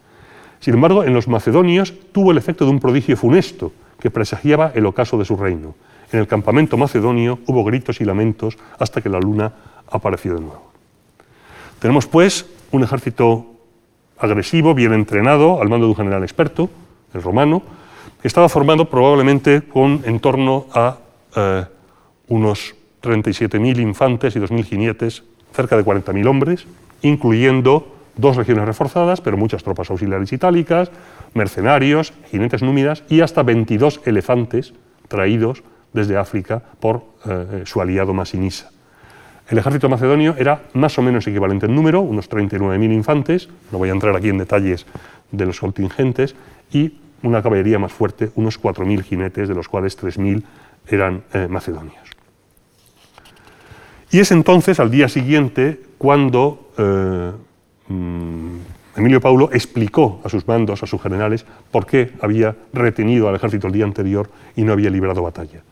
Sin embargo, en los macedonios tuvo el efecto de un prodigio funesto que presagiaba el ocaso de su reino. En el campamento macedonio hubo gritos y lamentos hasta que la luna apareció de nuevo. Tenemos pues un ejército agresivo, bien entrenado, al mando de un general experto, el romano, que estaba formado probablemente con en torno a eh, unos 37.000 infantes y 2.000 jinetes, cerca de 40.000 hombres, incluyendo dos legiones reforzadas, pero muchas tropas auxiliares itálicas, mercenarios, jinetes númidas y hasta 22 elefantes traídos desde África por eh, su aliado Masinisa. El ejército macedonio era más o menos equivalente en número, unos 39.000 infantes, no voy a entrar aquí en detalles de los contingentes, y una caballería más fuerte, unos 4.000 jinetes, de los cuales 3.000 eran eh, macedonios. Y es entonces, al día siguiente, cuando eh, mm, Emilio Paulo explicó a sus mandos, a sus generales, por qué había retenido al ejército el día anterior y no había librado batalla.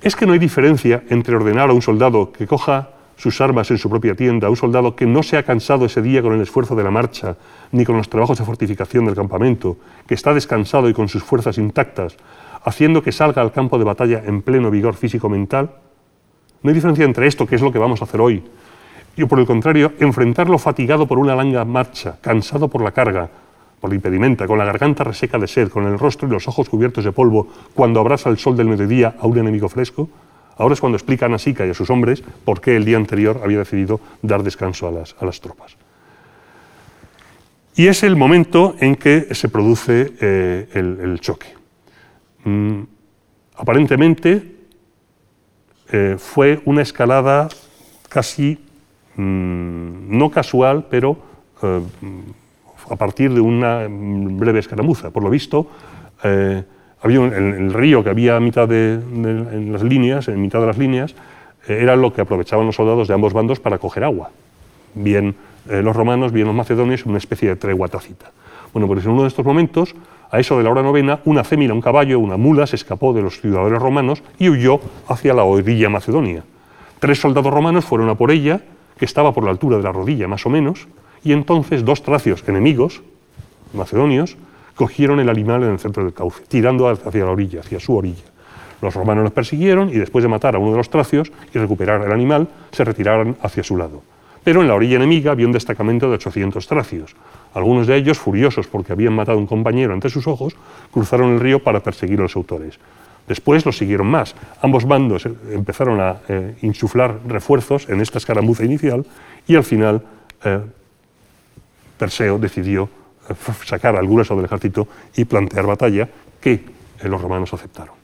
Es que no hay diferencia entre ordenar a un soldado que coja sus armas en su propia tienda, a un soldado que no se ha cansado ese día con el esfuerzo de la marcha, ni con los trabajos de fortificación del campamento, que está descansado y con sus fuerzas intactas, haciendo que salga al campo de batalla en pleno vigor físico-mental, no hay diferencia entre esto, que es lo que vamos a hacer hoy, y por el contrario, enfrentarlo fatigado por una larga marcha, cansado por la carga, por la impedimenta, con la garganta reseca de sed, con el rostro y los ojos cubiertos de polvo, cuando abraza el sol del mediodía a un enemigo fresco, ahora es cuando explica a Nasica y a sus hombres por qué el día anterior había decidido dar descanso a las, a las tropas. Y es el momento en que se produce eh, el, choque. Mm, aparentemente, eh, fue una escalada casi no casual, pero eh, a partir de una breve escaramuza. Por lo visto, eh, había el, río que había a mitad de, en las líneas, en mitad de las líneas, era lo que aprovechaban los soldados de ambos bandos para coger agua. Bien los romanos, bien los macedonios, una especie de tregua tácita. Bueno, pues en uno de estos momentos a eso de la hora novena, una cémila, un caballo, una mula se escapó de los ciudadanos romanos y huyó hacia la orilla macedonia. Tres soldados romanos fueron a por ella, estaba por la altura de la rodilla más o menos, y entonces dos tracios enemigos, macedonios, cogieron el animal en el centro del cauce, tirando hacia la orilla, hacia su orilla. Los romanos los persiguieron y después de matar a uno de los tracios y recuperar el animal, se retiraron hacia su lado. Pero en la orilla enemiga había un destacamento de 800 tracios. Algunos de ellos, furiosos porque habían matado a un compañero ante sus ojos, cruzaron el río para perseguir a los autores. Después los siguieron más. Ambos bandos eh, empezaron a eh, insuflar refuerzos en esta escaramuza inicial y al final eh, Perseo decidió sacar al grueso del ejército y plantear batalla que los romanos aceptaron.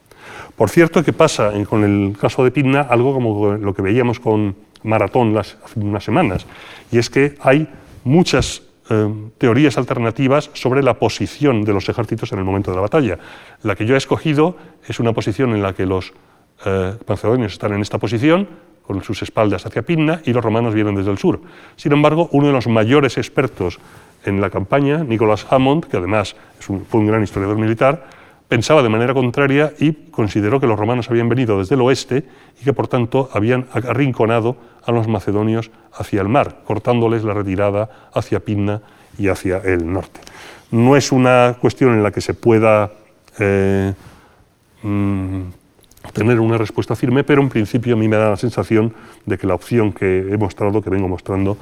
Por cierto que pasa con el caso de Pidna algo como lo que veíamos con Maratón hace unas semanas, y es que hay muchas eh, teorías alternativas sobre la posición de los ejércitos en el momento de la batalla. La que yo he escogido es una posición en la que los eh, macedonios están en esta posición, con sus espaldas hacia Pinna, y los romanos vienen desde el sur. Sin embargo, uno de los mayores expertos en la campaña, Nicholas Hammond, que además fue un gran historiador militar, pensaba de manera contraria y consideró que los romanos habían venido desde el oeste y que por tanto habían arrinconado a los macedonios hacia el mar, cortándoles la retirada hacia Pinna y hacia el norte. No es una cuestión en la que se pueda eh, mm, tener una respuesta firme, pero en principio a mí me da la sensación de que la opción que he mostrado, que vengo mostrando,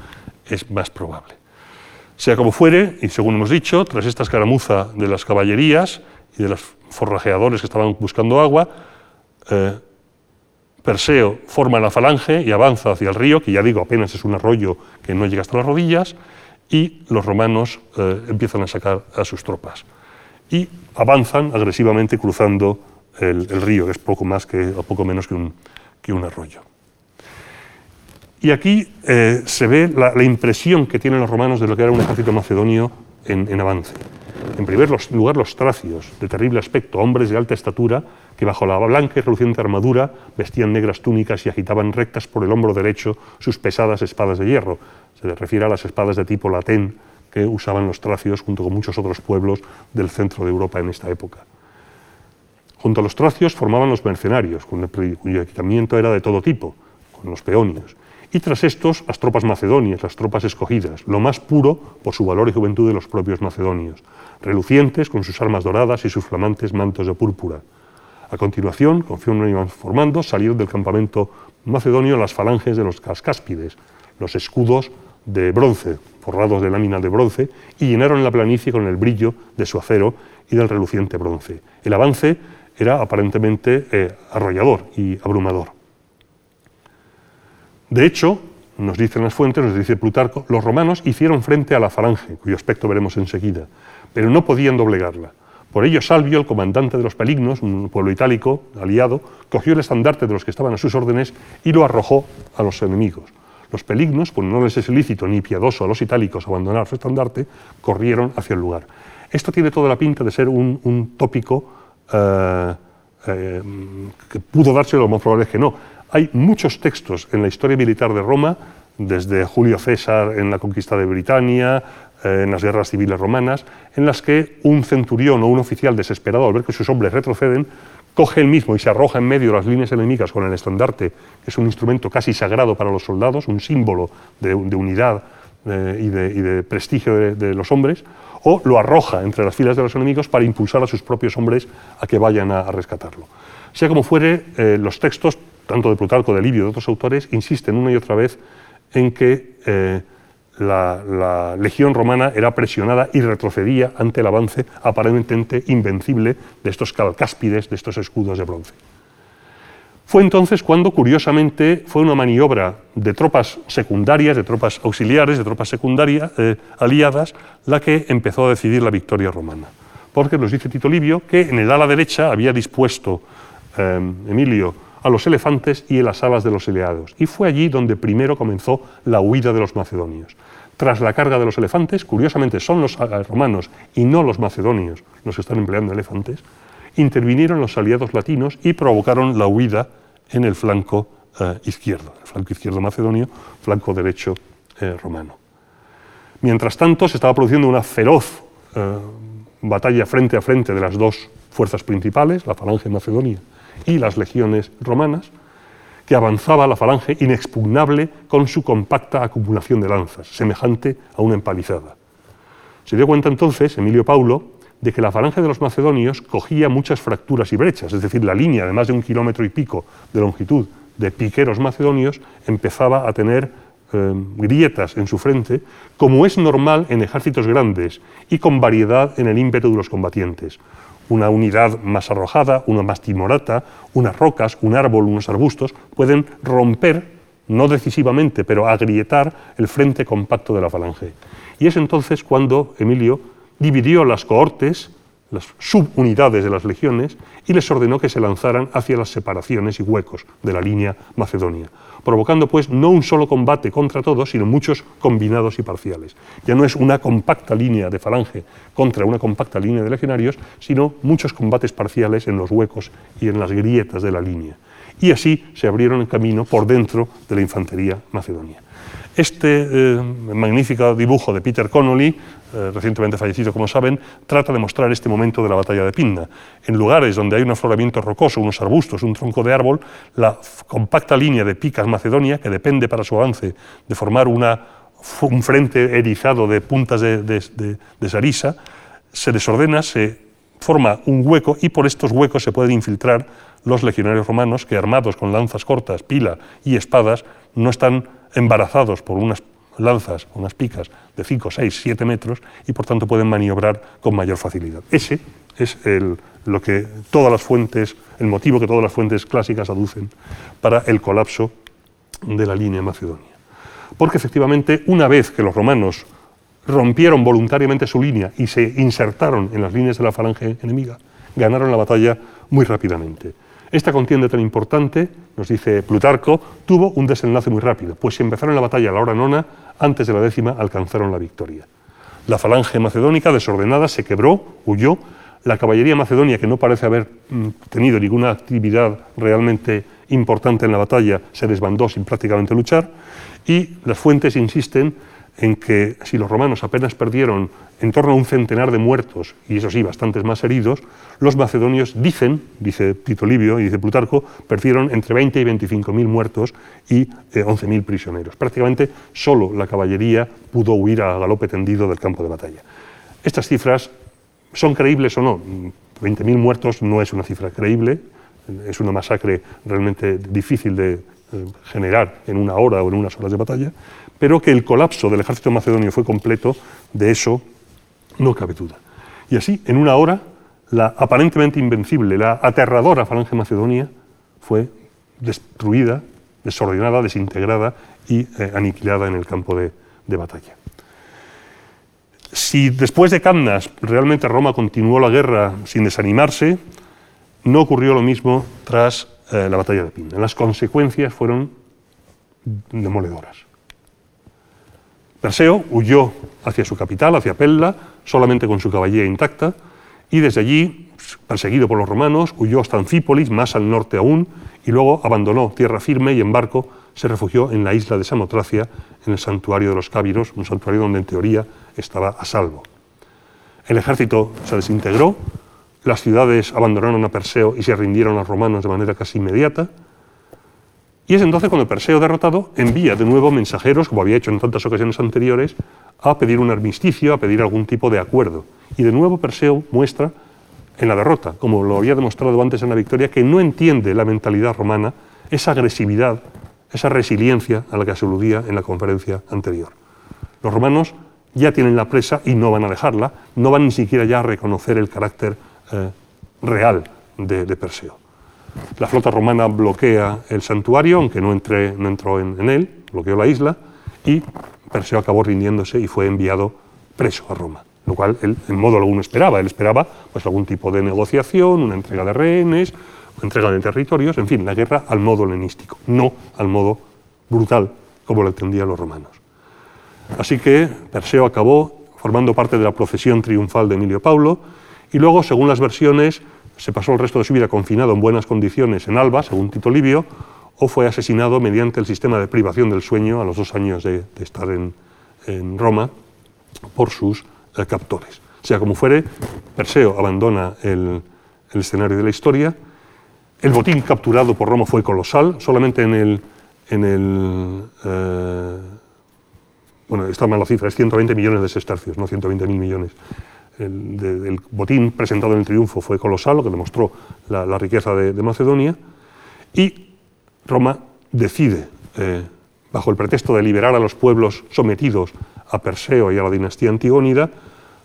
es más probable. Sea como fuere, y según hemos dicho, tras esta escaramuza de las caballerías, y de los forrajeadores que estaban buscando agua, eh, Perseo forma la falange y avanza hacia el río, que ya digo, apenas es un arroyo que no llega hasta las rodillas, y los romanos eh, empiezan a sacar a sus tropas y avanzan agresivamente cruzando el, río, que es poco, más que, o poco menos que un, arroyo. Y aquí eh, se ve la, impresión que tienen los romanos de lo que era un ejército macedonio en, avance. En primer lugar, los tracios, de terrible aspecto, hombres de alta estatura, que bajo la blanca y reluciente armadura vestían negras túnicas y agitaban rectas por el hombro derecho sus pesadas espadas de hierro. Se refiere a las espadas de tipo latén que usaban los tracios junto con muchos otros pueblos del centro de Europa en esta época. Junto a los tracios formaban los mercenarios, cuyo equipamiento era de todo tipo, con los peonios y tras estos las tropas macedonias, las tropas escogidas, lo más puro por su valor y juventud de los propios macedonios, relucientes con sus armas doradas y sus flamantes mantos de púrpura. A continuación, conforme iban formando, salieron del campamento macedonio las falanges de los cascáspides, los escudos de bronce, forrados de láminas de bronce, y llenaron la planicie con el brillo de su acero y del reluciente bronce. El avance era aparentemente eh, arrollador y abrumador. De hecho, nos dicen las fuentes, nos dice Plutarco, los romanos hicieron frente a la falange, cuyo aspecto veremos enseguida, pero no podían doblegarla. Por ello, Salvio, el comandante de los Pelignos, un pueblo itálico aliado, cogió el estandarte de los que estaban a sus órdenes y lo arrojó a los enemigos. Los Pelignos, pues no les es ilícito ni piadoso a los itálicos abandonar su estandarte, corrieron hacia el lugar. Esto tiene toda la pinta de ser un, tópico eh, eh, que pudo darse, lo más probable es que no hay muchos textos en la historia militar de Roma, desde Julio César en la conquista de Britania, eh, en las guerras civiles romanas, en las que un centurión o un oficial desesperado al ver que sus hombres retroceden, coge el mismo y se arroja en medio de las líneas enemigas con el estandarte, que es un instrumento casi sagrado para los soldados, un símbolo de, unidad eh, y, de, prestigio de, los hombres, o lo arroja entre las filas de los enemigos para impulsar a sus propios hombres a que vayan a, rescatarlo. Sea como fuere, eh, los textos tanto de Plutarco, de Livio de otros autores, insisten una y otra vez en que eh, la, legión romana era presionada y retrocedía ante el avance aparentemente invencible de estos calcáspides, de estos escudos de bronce. Fue entonces cuando, curiosamente, fue una maniobra de tropas secundarias, de tropas auxiliares, de tropas secundarias eh, aliadas, la que empezó a decidir la victoria romana. Porque nos dice Tito Livio que en el ala derecha había dispuesto eh, Emilio a los elefantes y en las alas de los eleados. Y fue allí donde primero comenzó la huida de los macedonios. Tras la carga de los elefantes, curiosamente son los eh, romanos y no los macedonios los que están empleando elefantes, intervinieron los aliados latinos y provocaron la huida en el flanco eh, izquierdo, el flanco izquierdo macedonio, flanco derecho eh, romano. Mientras tanto, se estaba produciendo una feroz batalla frente a frente de las dos fuerzas principales, la falange macedonia y las legiones romanas, que avanzaba la falange inexpugnable con su compacta acumulación de lanzas, semejante a una empalizada. Se dio cuenta entonces Emilio Paulo de que la falange de los macedonios cogía muchas fracturas y brechas, es decir, la línea de más de un kilómetro y pico de longitud de piqueros macedonios empezaba a tener eh, grietas en su frente, como es normal en ejércitos grandes y con variedad en el ímpetu de los combatientes una unidad más arrojada, una más timorata, unas rocas, un árbol, unos arbustos, pueden romper, no decisivamente, pero agrietar el frente compacto de la falange. Y es entonces cuando Emilio dividió las cohortes, las subunidades de las legiones, y les ordenó que se lanzaran hacia las separaciones y huecos de la línea macedonia provocando pues no un solo combate contra todos, sino muchos combinados y parciales. Ya no es una compacta línea de falange contra una compacta línea de legionarios, sino muchos combates parciales en los huecos y en las grietas de la línea. Y así se abrieron el camino por dentro de la infantería macedonia. Este eh, magnífico dibujo de Peter Connolly, eh, recientemente fallecido como saben, trata de mostrar este momento de la batalla de Pinda. En lugares donde hay un afloramiento rocoso, unos arbustos, un tronco de árbol, la compacta línea de picas macedonia, que depende para su avance de formar un frente erizado de puntas de, de sarisa, se desordena, se forma un hueco y por estos huecos se pueden infiltrar los legionarios romanos que armados con lanzas cortas, pila y espadas no están embarazados por unas lanzas, unas picas de 5, 6, 7 metros y por tanto pueden maniobrar con mayor facilidad. Ese es el, lo que todas las fuentes, el motivo que todas las fuentes clásicas aducen para el colapso de la línea macedonia. Porque efectivamente, una vez que los romanos rompieron voluntariamente su línea y se insertaron en las líneas de la falange enemiga, ganaron la batalla muy rápidamente. Esta contienda tan importante, nos dice Plutarco, tuvo un desenlace muy rápido, pues si empezaron la batalla a la hora nona, antes de la décima alcanzaron la victoria. La falange macedónica, desordenada, se quebró, huyó. La caballería macedonia, que no parece haber mm, tenido ninguna actividad realmente importante en la batalla, se desbandó sin prácticamente luchar. Y las fuentes insisten en que si los romanos apenas perdieron en torno a un centenar de muertos, y eso sí, bastantes más heridos, los macedonios dicen, dice Tito Livio y dice Plutarco, perdieron entre 20 y 25 mil muertos y eh, 11 mil prisioneros. Prácticamente solo la caballería pudo huir a galope tendido del campo de batalla. Estas cifras son creíbles o no. 20.000 muertos no es una cifra creíble, es una masacre realmente difícil de eh, generar en una hora o en unas horas de batalla, pero que el colapso del ejército macedonio fue completo, de eso no cabe duda. Y así, en una hora, la aparentemente invencible, la aterradora falange macedonia fue destruida, desordenada, desintegrada y eh, aniquilada en el campo de, batalla. Si después de Camnas realmente Roma continuó la guerra sin desanimarse, no ocurrió lo mismo tras eh, la batalla de Pina. Las consecuencias fueron demoledoras. Perseo huyó hacia su capital, hacia Pella, solamente con su caballería intacta, y desde allí, perseguido por los romanos, huyó hasta Anfípolis, más al norte aún, y luego abandonó tierra firme y en barco se refugió en la isla de Samotracia, en el santuario de los Cábiros, un santuario donde en teoría estaba a salvo. El ejército se desintegró, las ciudades abandonaron a Perseo y se rindieron a los romanos de manera casi inmediata, y es entonces cuando Perseo, derrotado, envía de nuevo mensajeros, como había hecho en tantas ocasiones anteriores, a pedir un armisticio, a pedir algún tipo de acuerdo. Y de nuevo Perseo muestra en la derrota, como lo había demostrado antes en la victoria, que no entiende la mentalidad romana, esa agresividad, esa resiliencia a la que se aludía en la conferencia anterior. Los romanos ya tienen la presa y no van a dejarla, no van ni siquiera ya a reconocer el carácter eh, real de, de Perseo. La flota romana bloquea el santuario, aunque no, entré, no entró en, él, bloqueó la isla, y Perseo acabó rindiéndose y fue enviado preso a Roma, lo cual él en modo alguno esperaba. Él esperaba pues, algún tipo de negociación, una entrega de rehenes, una entrega de territorios, en fin, la guerra al modo helenístico, no al modo brutal como lo entendían los romanos. Así que Perseo acabó formando parte de la procesión triunfal de Emilio Paulo, y luego, según las versiones, se pasó el resto de su vida confinado en buenas condiciones en Alba, según Tito Livio, o fue asesinado mediante el sistema de privación del sueño a los dos años de, estar en, Roma por sus eh, captores. Sea como fuere, Perseo abandona el, escenario de la historia. El botín capturado por Roma fue colosal, solamente en el... Eh, bueno, está mal la cifra, es 120 millones de sestercios, no 120 mil millones el, botín presentado en el triunfo fue colosal, lo que demostró la, riqueza de, Macedonia, y Roma decide, eh, bajo el pretexto de liberar a los pueblos sometidos a Perseo y a la dinastía antigónida,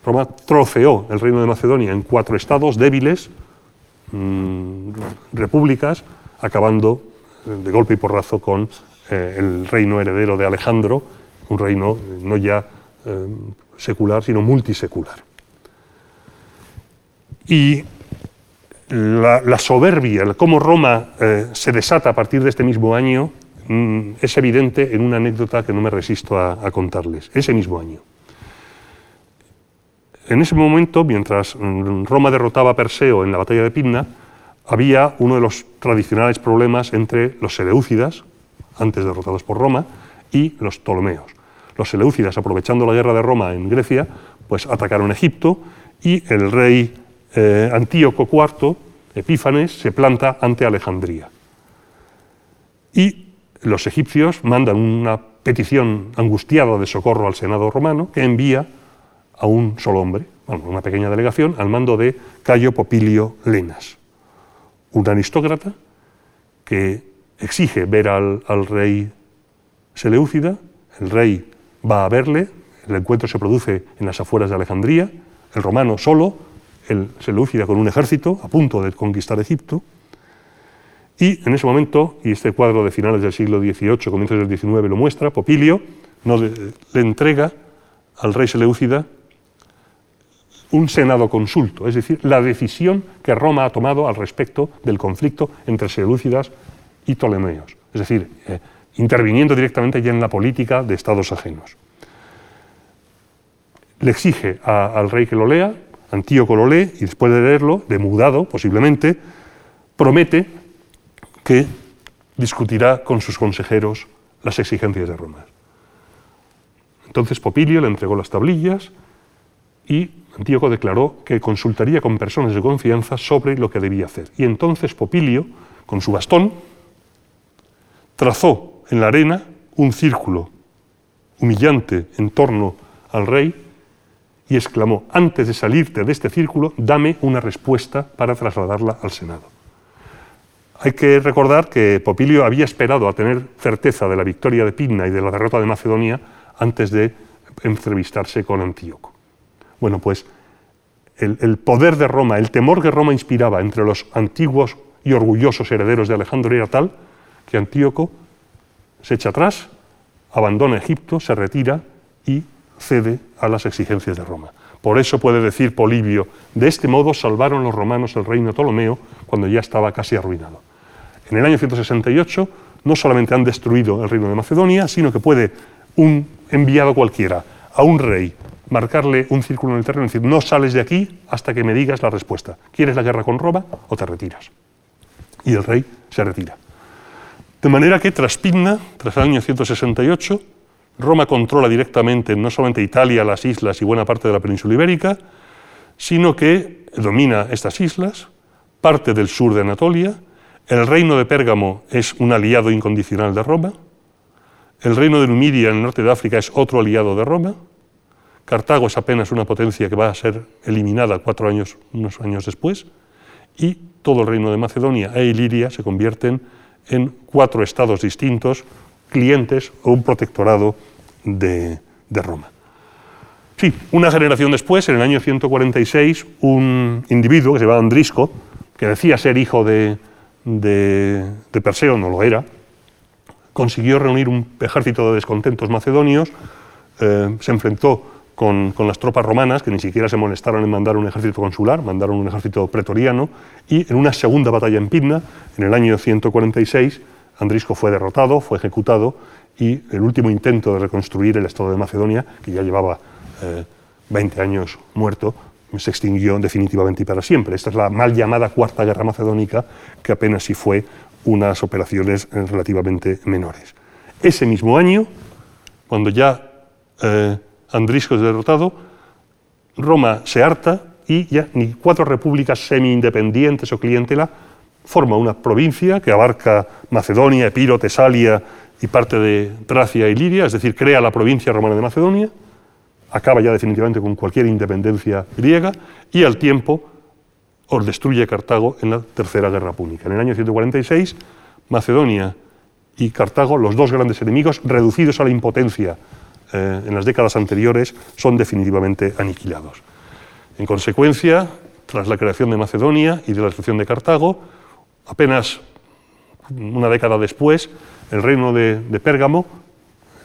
Roma trofeó el reino de Macedonia en cuatro estados débiles, mmm, repúblicas, acabando eh, de golpe y porrazo con eh, el reino heredero de Alejandro, un reino no ya secular, sino multisecular. Y la, soberbia, cómo Roma eh, se desata a partir de este mismo año, mmm, es evidente en una anécdota que no me resisto a, a, contarles. Ese mismo año. En ese momento, mientras mm, Roma derrotaba a Perseo en la batalla de Pidna, había uno de los tradicionales problemas entre los seleucidas, antes derrotados por Roma, y los ptolomeos. Los seleucidas, aprovechando la guerra de Roma en Grecia, pues atacaron Egipto y el rey eh, Antíoco IV, Epífanes, se planta ante Alejandría. Y los egipcios mandan una petición angustiada de socorro al Senado romano que envía a un solo hombre, bueno, una pequeña delegación, al mando de Cayo Popilio Lenas, un aristócrata que exige ver al, al rey Seleucida, el rey va a verle, el encuentro se produce en las afueras de Alejandría, el romano solo, el Seleucida con un ejército a punto de conquistar Egipto, y en ese momento, y este cuadro de finales del siglo XVIII, comienzos del XIX lo muestra, Popilio no le, entrega al rey Seleucida un senado consulto, es decir, la decisión que Roma ha tomado al respecto del conflicto entre Seleucidas y Ptolemeos, es decir, eh, interviniendo directamente ya en la política de estados ajenos. Le exige al rey que lo lea, Antíoco lo lee y después de leerlo, demudado posiblemente, promete que discutirá con sus consejeros las exigencias de Roma. Entonces Popilio le entregó las tablillas y Antíoco declaró que consultaría con personas de confianza sobre lo que debía hacer. Y entonces Popilio, con su bastón, trazó en la arena un círculo humillante en torno al rey y exclamó, antes de salirte de este círculo, dame una respuesta para trasladarla al Senado. Hay que recordar que Popilio había esperado a tener certeza de la victoria de Pigna y de la derrota de Macedonia antes de entrevistarse con Antíoco. Bueno, pues el, poder de Roma, el temor que Roma inspiraba entre los antiguos y orgullosos herederos de Alejandro era tal que Antíoco se echa atrás, abandona Egipto, se retira y cede a las exigencias de Roma. Por eso puede decir Polibio, de este modo salvaron los romanos el reino Ptolomeo cuando ya estaba casi arruinado. En el año 168 no solamente han destruido el reino de Macedonia, sino que puede un enviado cualquiera a un rey marcarle un círculo en el terreno y decir, no sales de aquí hasta que me digas la respuesta. ¿Quieres la guerra con Roma o te retiras? Y el rey se retira. De manera que tras Pigna, tras el año 168, Roma controla directamente no solamente Italia, las islas y buena parte de la península ibérica, sino que domina estas islas, parte del sur de Anatolia, el reino de Pérgamo es un aliado incondicional de Roma, el reino de Numidia en el norte de África es otro aliado de Roma, Cartago es apenas una potencia que va a ser eliminada cuatro años, unos años después, y todo el reino de Macedonia e Iliria se convierten en cuatro estados distintos, clientes o un protectorado de, Roma. Sí, una generación después, en el año 146, un individuo que se llamaba Andrisco, que decía ser hijo de, Perseo, no lo era, consiguió reunir un ejército de descontentos macedonios, eh, se enfrentó con, las tropas romanas, que ni siquiera se molestaron en mandar un ejército consular, mandaron un ejército pretoriano, y en una segunda batalla en Pidna, en el año 146, Andrisco fue derrotado, fue ejecutado, y el último intento de reconstruir el Estado de Macedonia, que ya llevaba 20 eh, años muerto, se extinguió definitivamente y para siempre. Esta es la mal llamada Cuarta Guerra Macedónica, que apenas si fue unas operaciones eh, relativamente menores. Ese mismo año, cuando ya eh, Andrisco es derrotado, Roma se harta y ya ni cuatro repúblicas semi-independientes o clientela forma una provincia que abarca Macedonia, Epiro, Tesalia y parte de Tracia y Lidia, es decir, crea la provincia romana de Macedonia, acaba ya definitivamente con cualquier independencia griega y al tiempo os destruye Cartago en la Tercera Guerra Púnica. En el año 146, Macedonia y Cartago, los dos grandes enemigos, reducidos a la impotencia eh, en las décadas anteriores son definitivamente aniquilados. En consecuencia, tras la creación de Macedonia y de la destrucción de Cartago, apenas una década después, el reino de, Pérgamo,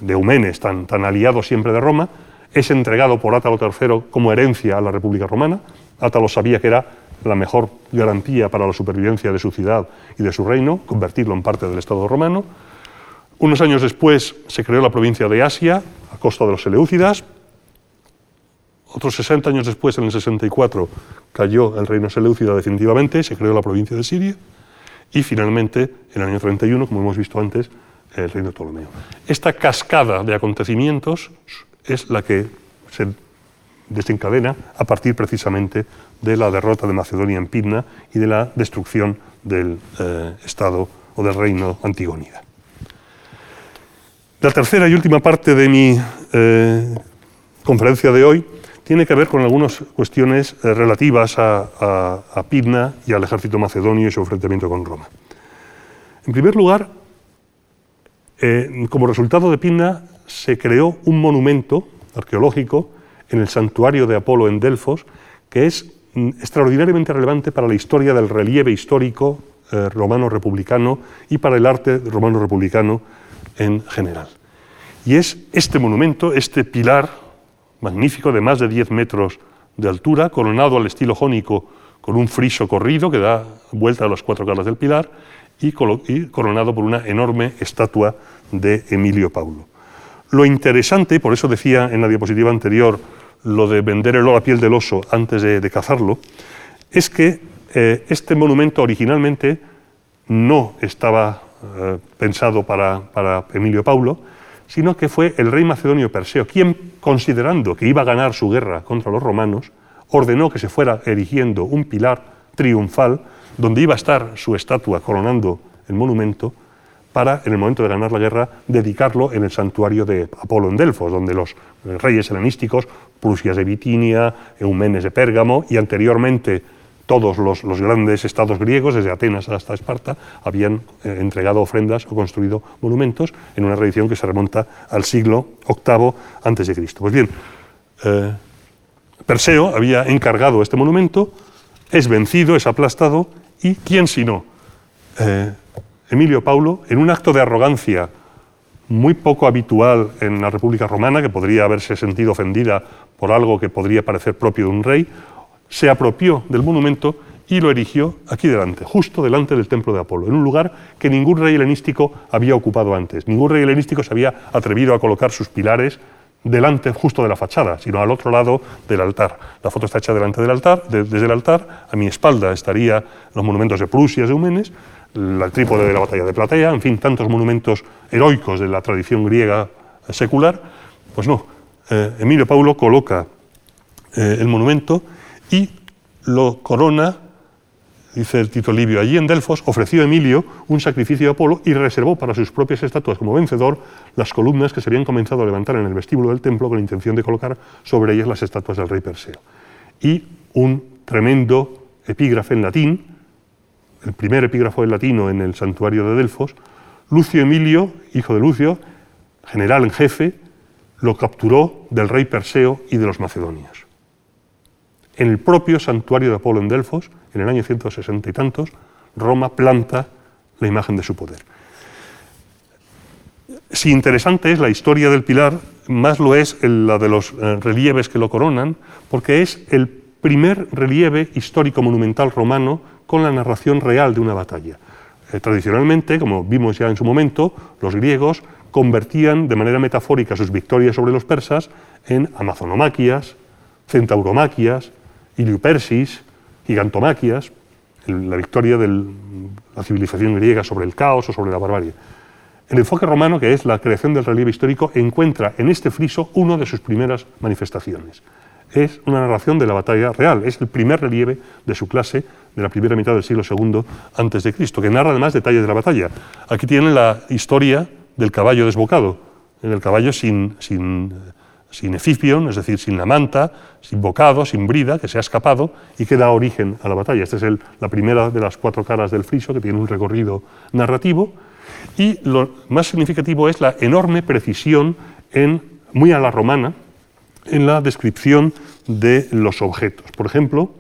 de Eumenes, tan, aliado siempre de Roma, es entregado por Átalo III como herencia a la República Romana. Átalo sabía que era la mejor garantía para la supervivencia de su ciudad y de su reino, convertirlo en parte del Estado romano. Unos años después se creó la provincia de Asia, a costa de los Seleucidas. Otros 60 años después, en el 64, cayó el reino Seleucida definitivamente, se creó la provincia de Siria. Y finalmente, en el año 31, como hemos visto antes, el reino de Ptolomeo. Esta cascada de acontecimientos es la que se desencadena a partir precisamente de la derrota de Macedonia en Pidna y de la destrucción del eh, Estado o del reino Antigónida. La tercera y última parte de mi eh, conferencia de hoy tiene que ver con algunas cuestiones eh, relativas a, a, Pidna y al ejército macedonio y su enfrentamiento con Roma. En primer lugar, eh, como resultado de Pidna, se creó un monumento arqueológico en el santuario de Apolo en Delfos, que es mm, extraordinariamente relevante para la historia del relieve histórico romano republicano y para el arte romano republicano en general. Y es este monumento, este pilar magnífico de más de 10 metros de altura, coronado al estilo jónico con un friso corrido que da vuelta a las cuatro caras del pilar y, coronado por una enorme estatua de Emilio Paulo. Lo interesante, por eso decía en la diapositiva anterior lo de vender la piel del oso antes de, cazarlo, es que eh, este monumento originalmente no estaba eh, pensado para Emilio Paulo, sino que fue el rey macedonio Perseo quien, considerando que iba a ganar su guerra contra los romanos, ordenó que se fuera erigiendo un pilar triunfal donde iba a estar su estatua coronando el monumento para, en el momento de ganar la guerra, dedicarlo en el santuario de Apolo en Delfos, donde los reyes helenísticos, Prusias de Bitinia, Eumenes de Pérgamo y anteriormente todos los, grandes estados griegos, desde Atenas hasta Esparta, habían eh, entregado ofrendas o construido monumentos en una tradición que se remonta al siglo VIII a.C. Pues bien, eh, Perseo había encargado este monumento, es vencido, es aplastado, y ¿quién sino? Eh, Emilio Paulo, en un acto de arrogancia muy poco habitual en la República Romana, que podría haberse sentido ofendida por algo que podría parecer propio de un rey, se apropió del monumento y lo erigió aquí delante, justo delante del templo de Apolo, en un lugar que ningún rey helenístico había ocupado antes. Ningún rey helenístico se había atrevido a colocar sus pilares delante justo de la fachada, sino al otro lado del altar. La foto está hecha delante del altar, desde el altar, a mi espalda estarían los monumentos de Prusias, de Eumenes, el trípode de la batalla de Platea, en fin, tantos monumentos heroicos de la tradición griega secular. Pues no, eh, Emilio Paulo coloca eh, el monumento y lo corona, dice el Tito Livio, allí en Delfos ofreció Emilio un sacrificio a Apolo y reservó para sus propias estatuas como vencedor las columnas que se habían comenzado a levantar en el vestíbulo del templo con la intención de colocar sobre ellas las estatuas del rey Perseo. Y un tremendo epígrafe en latín, el primer epígrafo en latino en el santuario de Delfos, Lucio Emilio, hijo de Lucio, general en jefe, lo capturó del rey Perseo y de los macedonios en el propio santuario de Apolo en Delfos, en el año 160 y tantos, Roma planta la imagen de su poder. Si interesante es la historia del pilar, más lo es la de los eh, relieves que lo coronan, porque es el primer relieve histórico monumental romano con la narración real de una batalla. Eh, tradicionalmente, como vimos ya en su momento, los griegos convertían de manera metafórica sus victorias sobre los persas en amazonomaquias, centauromaquias, Iliupersis, Gigantomaquias, la victoria de la civilización griega sobre el caos o sobre la barbarie. El enfoque romano, que es la creación del relieve histórico, encuentra en este friso una de sus primeras manifestaciones. Es una narración de la batalla real, es el primer relieve de su clase de la primera mitad del siglo II Cristo, que narra además detalles de la batalla. Aquí tienen la historia del caballo desbocado, el caballo sin, sin sin efipion, es decir, sin la manta, sin bocado, sin brida, que se ha escapado y que da origen a la batalla. Esta es la primera de las cuatro caras del friso, que tiene un recorrido narrativo. Y lo más significativo es la enorme precisión, en, muy a la romana, en la descripción de los objetos. Por ejemplo,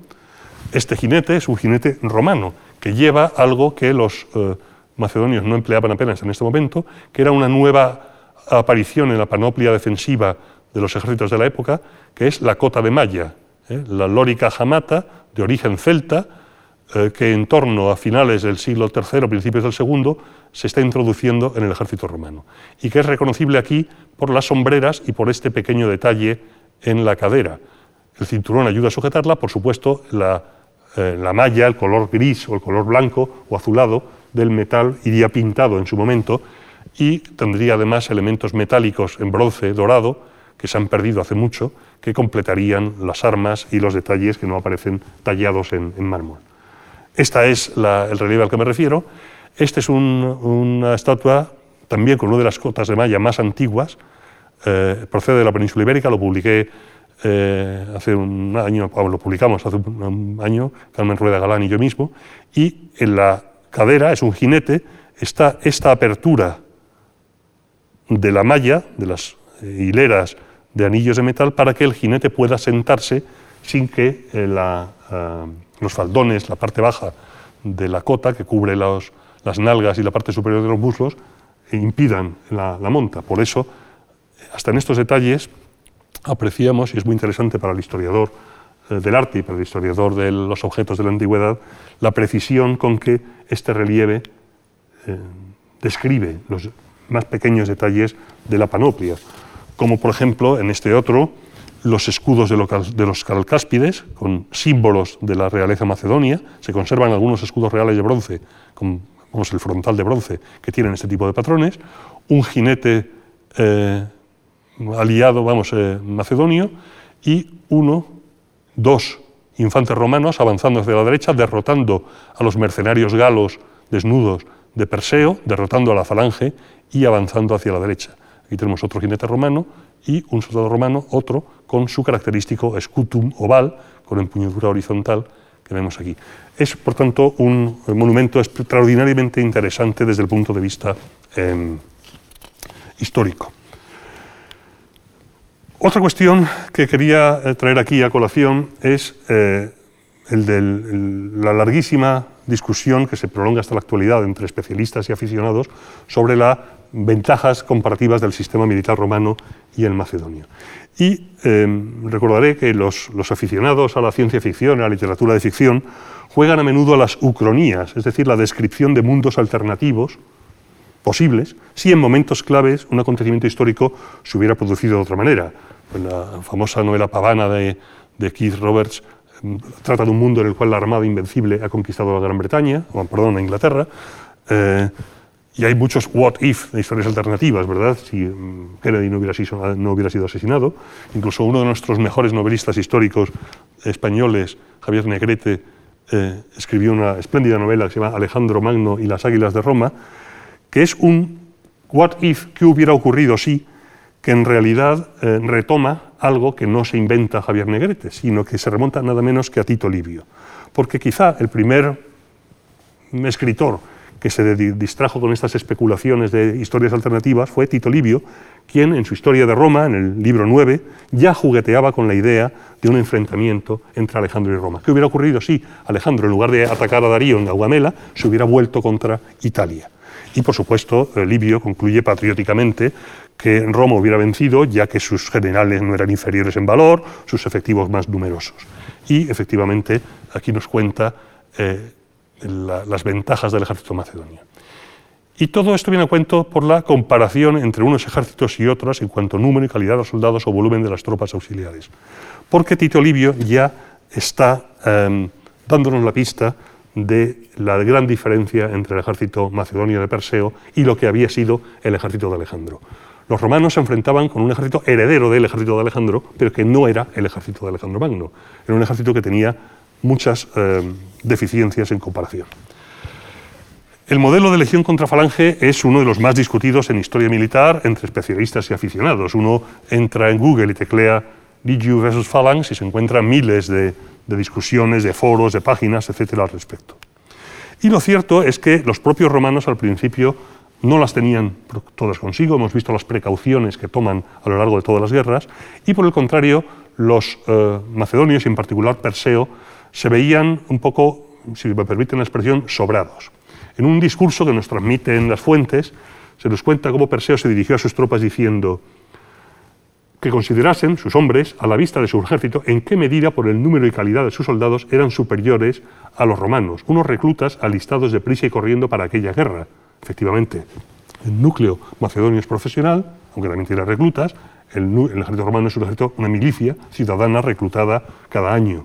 este jinete es un jinete romano, que lleva algo que los eh, macedonios no empleaban apenas en este momento, que era una nueva aparición en la panoplia defensiva de los ejércitos de la época, que es la cota de malla, ¿eh? la lórica jamata, de origen celta, eh, que en torno a finales del siglo III, principios del segundo, se está introduciendo en el ejército romano, y que es reconocible aquí por las sombreras y por este pequeño detalle en la cadera. El cinturón ayuda a sujetarla, por supuesto, la, eh, la malla, el color gris o el color blanco o azulado del metal iría pintado en su momento y tendría además elementos metálicos en bronce dorado que se han perdido hace mucho, que completarían las armas y los detalles que no aparecen tallados en, mármol. Esta es el relieve al que me refiero. Esta es una estatua también con una de las cotas de malla más antiguas, eh, procede de la península ibérica, lo publiqué eh, hace un año, lo publicamos hace un año, Carmen Rueda Galán y yo mismo, y en la cadera es un jinete, está esta apertura de la malla, de las hileras de anillos de metal para que el jinete pueda sentarse sin que eh, eh, los faldones, la parte baja de la cota que cubre las nalgas y la parte superior de los muslos, impidan la, monta. Por eso, hasta en estos detalles, apreciamos, y es muy interesante para el historiador eh, del arte y para el historiador de los objetos de la antigüedad, la precisión con que este relieve eh, describe los más pequeños detalles de la panoplia, como por ejemplo en este otro, los escudos de los calcáspides, con símbolos de la realeza macedonia, se conservan algunos escudos reales de bronce, como el frontal de bronce, que tienen este tipo de patrones, un jinete eh, aliado, vamos, eh, macedonio, y uno, dos infantes romanos avanzando hacia la derecha, derrotando a los mercenarios galos desnudos de Perseo, derrotando a la falange y avanzando hacia la derecha. Aquí tenemos otro jinete romano y un soldado romano, otro, con su característico escutum oval, con empuñadura horizontal que vemos aquí. Es, por tanto, un monumento extraordinariamente interesante desde el punto de vista em, histórico. Otra cuestión que quería eh, traer aquí a colación es eh, el de la larguísima discusión que se prolonga hasta la actualidad entre especialistas y aficionados sobre las ventajas comparativas del sistema militar romano y el macedonio. Y em, recordaré que los, los, aficionados a la ciencia ficción, a la literatura de ficción, juegan a menudo a las ucronías, es decir, la descripción de mundos alternativos posibles si en momentos claves un acontecimiento histórico se hubiera producido de otra manera. La famosa novela pavana de, Keith Roberts em, trata de un mundo en el cual la Armada Invencible ha conquistado la Gran Bretaña, o, perdón, a Inglaterra, eh, y hay muchos what if de historias alternativas, ¿verdad? Si em, Kennedy no hubiera, sido, no hubiera sido asesinado. Incluso uno de nuestros mejores novelistas históricos españoles, Javier Negrete, eh, escribió una espléndida novela que se llama Alejandro Magno y las Águilas de Roma, que es un what if que hubiera ocurrido si, que en realidad eh, retoma algo que no se inventa Javier Negrete, sino que se remonta nada menos que a Tito Livio. Porque quizá el primer escritor que se distrajo con estas especulaciones de historias alternativas fue Tito Livio, quien en su historia de Roma, en el libro 9, ya jugueteaba con la idea de un enfrentamiento entre Alejandro y Roma. ¿Qué hubiera ocurrido si Alejandro, en lugar de atacar a Darío en Gaugamela, se hubiera vuelto contra Italia? Y por supuesto, eh, Livio concluye patrióticamente que Roma hubiera vencido, ya que sus generales no eran inferiores en valor, sus efectivos más numerosos. Y efectivamente, aquí nos cuenta eh, las ventajas del ejército macedonio. Y todo esto viene a cuento por la comparación entre unos ejércitos y otros en cuanto a número y calidad de soldados o volumen de las tropas auxiliares. Porque Tito Livio ya está em, dándonos la pista de la gran diferencia entre el ejército macedonio de Perseo y lo que había sido el ejército de Alejandro. Los romanos se enfrentaban con un ejército heredero del ejército de Alejandro, pero que no era el ejército de Alejandro Magno. Era un ejército que tenía muchas eh, deficiencias en comparación. El modelo de legión contra falange es uno de los más discutidos en historia militar entre especialistas y aficionados. Uno entra en Google y teclea Legion versus Phalanx y se encuentran miles de de discusiones, de foros, de páginas, etcétera, al respecto. Y lo cierto es que los propios romanos al principio no las tenían todas consigo, hemos visto las precauciones que toman a lo largo de todas las guerras, y por el contrario, los eh, macedonios, y en particular Perseo, se veían un poco, si me permiten la expresión, sobrados. En un discurso que nos transmiten las fuentes, se nos cuenta cómo Perseo se dirigió a sus tropas diciendo, que considerasen sus hombres, a la vista de su ejército, en qué medida por el número y calidad de sus soldados eran superiores a los romanos, unos reclutas alistados de prisa y corriendo para aquella guerra. Efectivamente, el núcleo macedonio es profesional, aunque también tiene reclutas, el, el ejército romano es un ejército, una milicia ciudadana reclutada cada año.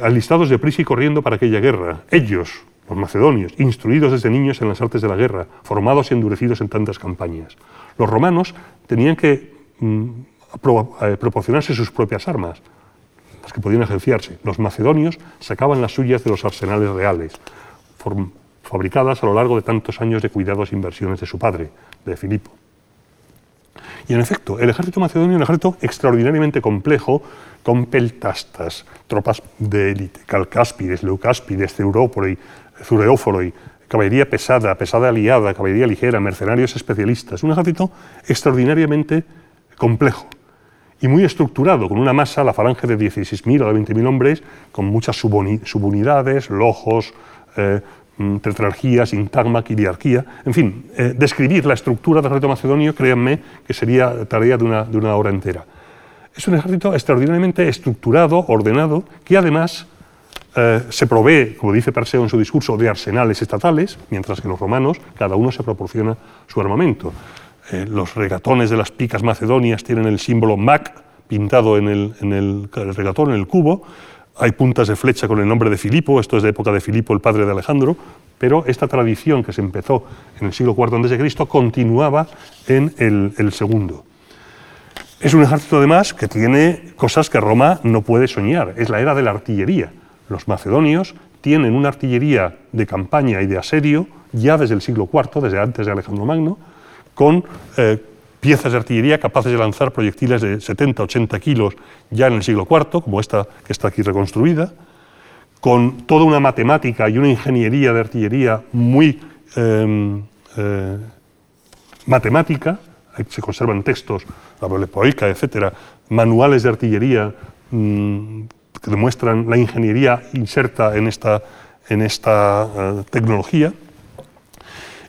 Alistados de prisa y corriendo para aquella guerra. Ellos, los macedonios, instruidos desde niños en las artes de la guerra, formados y endurecidos en tantas campañas. Los romanos tenían que Mm, eh, proporcionarse sus propias armas, las que podían ejerciarse. Los macedonios sacaban las suyas de los arsenales reales, fabricadas a lo largo de tantos años de cuidados e inversiones de su padre, de Filipo. Y en efecto, el ejército macedonio es un ejército extraordinariamente complejo, con peltastas, tropas de élite, calcáspides, leucáspides, ceuróporoi, zureóforoi, caballería pesada, pesada aliada, caballería ligera, mercenarios especialistas. Un ejército extraordinariamente complejo y muy estructurado, con una masa, la falange de 16.000 a 20.000 hombres, con muchas subunidades, lojos, eh, tetrarquía, sintagma, quiriarquía, en fin, eh, describir la estructura del reto macedonio, créanme, que sería tarea de una, de una hora entera. Es un ejército extraordinariamente estructurado, ordenado, que además eh, se provee, como dice Perseo en su discurso, de arsenales estatales, mientras que los romanos, cada uno se proporciona su armamento. Eh, los regatones de las picas macedonias tienen el símbolo MAC pintado en el, en el regatón, en el cubo. Hay puntas de flecha con el nombre de Filipo, esto es de época de Filipo, el padre de Alejandro, pero esta tradición que se empezó en el siglo IV a.C. continuaba en el, segundo. Es un ejército además que tiene cosas que Roma no puede soñar, es la era de la artillería. Los macedonios tienen una artillería de campaña y de asedio ya desde el siglo IV, desde antes de Alejandro Magno, con eh, piezas de artillería capaces de lanzar proyectiles de 70-80 kilos ya en el siglo IV, como esta que está aquí reconstruida, con toda una matemática y una ingeniería de artillería muy em, eh, matemática, se conservan textos, la Poica, etcétera, manuales de artillería mm, que demuestran la ingeniería inserta en esta, en esta eh, tecnología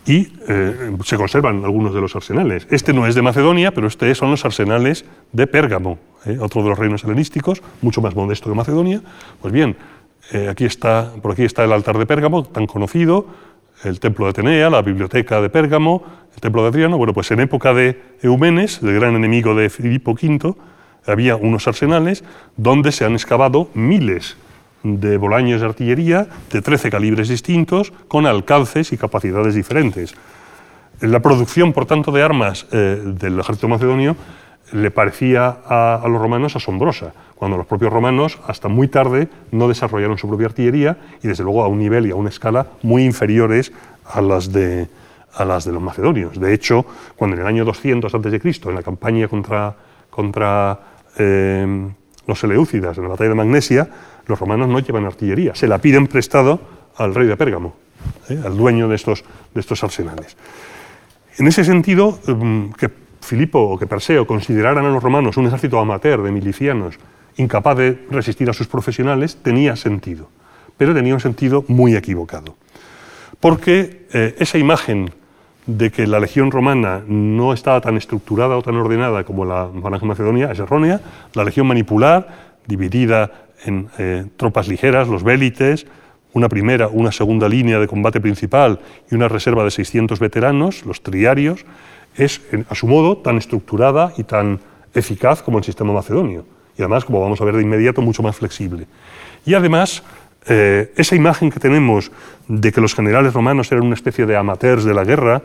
y eh, se conservan algunos de los arsenales. Este no es de Macedonia, pero este son los arsenales de Pérgamo, eh, otro de los reinos helenísticos, mucho más modesto que Macedonia. Pues bien, aquí está, por aquí está el altar de Pérgamo, tan conocido, el templo de Atenea, la biblioteca de Pérgamo, el templo de Adriano. Bueno, pues en época de Eumenes, el gran enemigo de Filipo V, había unos arsenales donde se han excavado miles de bolaños de artillería de 13 calibres distintos con alcances y capacidades diferentes. La producción, por tanto, de armas eh, del ejército macedonio le parecía a, los romanos asombrosa, cuando los propios romanos hasta muy tarde no desarrollaron su propia artillería y desde luego a un nivel y a una escala muy inferiores a las de, a las de los macedonios. De hecho, cuando en el año 200 a.C., en la campaña contra, contra eh, los Seleucidas en la batalla de Magnesia, los romanos no llevan artillería, se la piden prestado al rey de Pérgamo, ¿eh? al dueño de estos, de estos arsenales. En ese sentido, em, que Filipo o que Perseo consideraran a los romanos un ejército amateur de milicianos incapaz de resistir a sus profesionales tenía sentido, pero tenía un sentido muy equivocado. Porque eh, esa imagen de que la legión romana no estaba tan estructurada o tan ordenada como la Falange Macedonia es errónea. La legión manipular, dividida en eh, tropas ligeras, los vélites, una primera, una segunda línea de combate principal y una reserva de 600 veteranos, los triarios, es a su modo tan estructurada y tan eficaz como el sistema macedonio. Y además, como vamos a ver de inmediato, mucho más flexible. Y además, eh, esa imagen que tenemos de que los generales romanos eran una especie de amateurs de la guerra,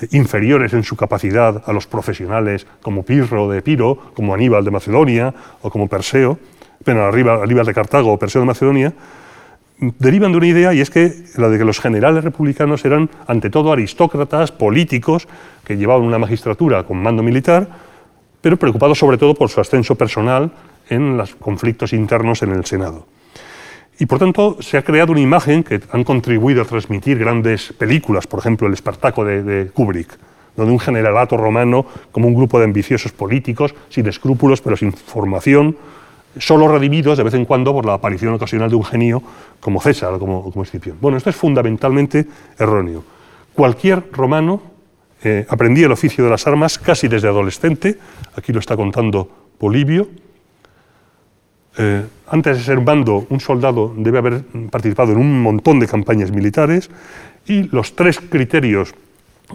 eh, inferiores en su capacidad a los profesionales como Pirro de Piro, como Aníbal de Macedonia o como Perseo, pero Aníbal de Cartago o Perseo de Macedonia, derivan de una idea y es que la de que los generales republicanos eran ante todo aristócratas, políticos, que llevaban una magistratura con mando militar, pero preocupados sobre todo por su ascenso personal en los conflictos internos en el Senado. Y por tanto se ha creado una imagen que han contribuido a transmitir grandes películas, por ejemplo el Espartaco de, Kubrick, donde un generalato romano como un grupo de ambiciosos políticos, sin escrúpulos pero sin formación, solo redimidos de vez en cuando por la aparición ocasional de un genio como César o como, como Escipión. Bueno, esto es fundamentalmente erróneo. Cualquier romano eh, aprendía el oficio de las armas casi desde adolescente, aquí lo está contando Polibio, eh, antes de ser bando, un soldado debe haber participado en un montón de campañas militares y los tres criterios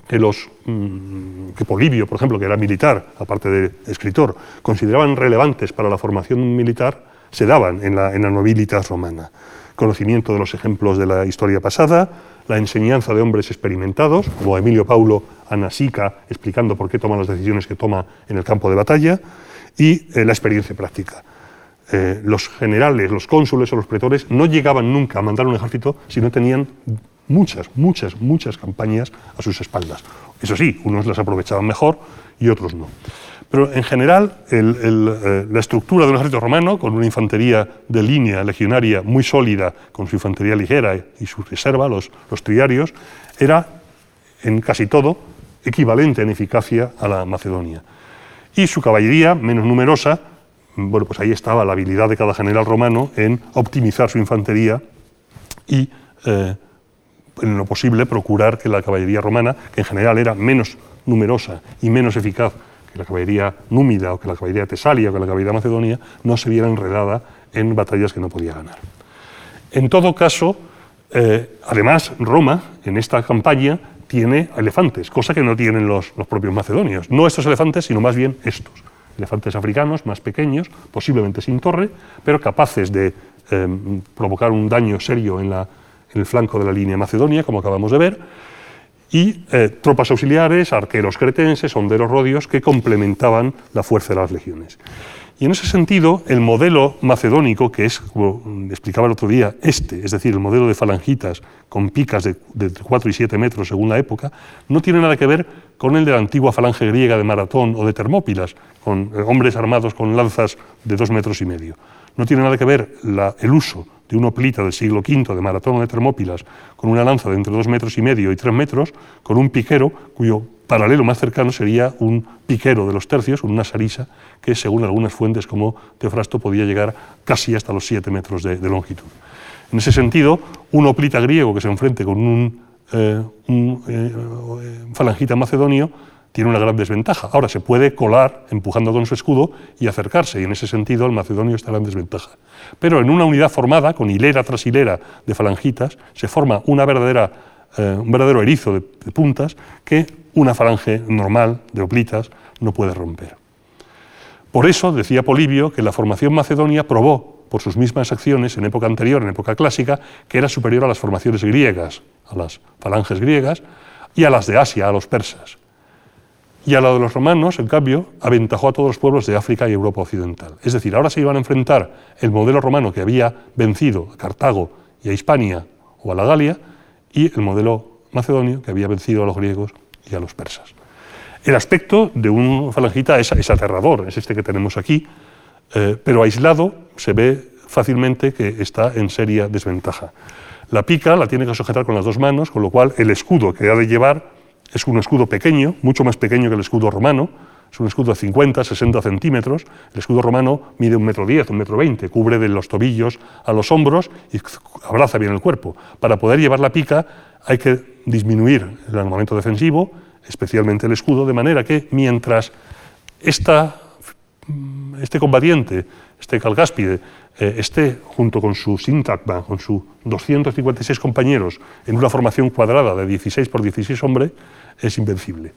que, los, mm, que Polibio, por ejemplo, que era militar, aparte de escritor, consideraban relevantes para la formación militar, se daban en la, en la nobilitas romana. Conocimiento de los ejemplos de la historia pasada, la enseñanza de hombres experimentados, como Emilio Paulo Anasica, explicando por qué toma las decisiones que toma en el campo de batalla, y eh, la experiencia práctica. Eh, los generales, los cónsules o los pretores no llegaban nunca a mandar un ejército si no tenían muchas, muchas, muchas campañas a sus espaldas. Eso sí, unos las aprovechaban mejor y otros no. Pero en general, eh, la estructura de un ejército romano, con una infantería de línea legionaria muy sólida, con su infantería ligera y su reserva, los, los triarios, era en casi todo equivalente en eficacia a la Macedonia. Y su caballería, menos numerosa, bueno, pues ahí estaba la habilidad de cada general romano en optimizar su infantería y, eh, en lo posible, procurar que la caballería romana, que en general era menos numerosa y menos eficaz que la caballería númida o que la caballería tesalia o que la caballería macedonia no se viera enredada en batallas que no podía ganar. En todo caso, eh, además, Roma, en esta campaña, tiene elefantes, cosa que no tienen los, propios macedonios. No estos elefantes, sino más bien estos. Elefantes africanos, más pequeños, posiblemente sin torre, pero capaces de em, provocar un daño serio en, en, el flanco de la línea macedonia, como acabamos de ver, y eh, tropas auxiliares, arqueros cretenses, honderos rodios, que complementaban la fuerza de las legiones. Y en ese sentido, el modelo macedónico, que es, como explicaba el otro día, este, es decir, el modelo de falangitas con picas de, 4 y 7 metros según la época, no tiene nada que ver con el de la antigua falange griega de Maratón o de Termópilas, con eh, hombres armados con lanzas de 2 metros y medio. No tiene nada que ver el uso de un oplita del siglo V de Maratón de Termópilas con una lanza de entre 2 metros y medio y 3 metros, con un piquero cuyo paralelo más cercano sería un piquero de los tercios, una sarisa, que según algunas fuentes como Teofrasto podía llegar casi hasta los 7 metros de, longitud. En ese sentido, un oplita griego que se enfrente con un, eh, eh, falangita macedonio tiene una gran desventaja. Ahora se puede colar empujando con su escudo y acercarse, y en ese sentido el macedonio estará en desventaja. Pero en una unidad formada, con hilera tras hilera de falangitas, se forma una verdadera, eh, un verdadero erizo de puntas que una falange normal de oplitas no puede romper. Por eso decía Polibio que la formación macedonia probó por sus mismas acciones en época anterior, en época clásica, que era superior a las formaciones griegas, a las falanges griegas, y a las de Asia, a los persas. Y a la de los romanos, en cambio, aventajó a todos los pueblos de África y Europa occidental. Es decir, ahora se iban a enfrentar el modelo romano que había vencido a Cartago y a Hispania o a la Galia, y el modelo macedonio que había vencido a los griegos y a los persas. El aspecto de un falangita es, aterrador, es este que tenemos aquí, eh, pero aislado se ve fácilmente que está en seria desventaja. La pica la tiene que sujetar con las dos manos, con lo cual el escudo que ha de llevar es un escudo pequeño, mucho más pequeño que el escudo romano, es un escudo de 50, 60 centímetros. El escudo romano mide un metro diez, un metro veinte, cubre de los tobillos a los hombros y abraza bien el cuerpo. Para poder llevar la pica hay que disminuir el armamento defensivo, especialmente el escudo, de manera que mientras este combatiente, este calgáspide, eh, esté junto con su sintagma, con sus 256 compañeros, en una formación cuadrada de 16 por 16 hombres, es invencible.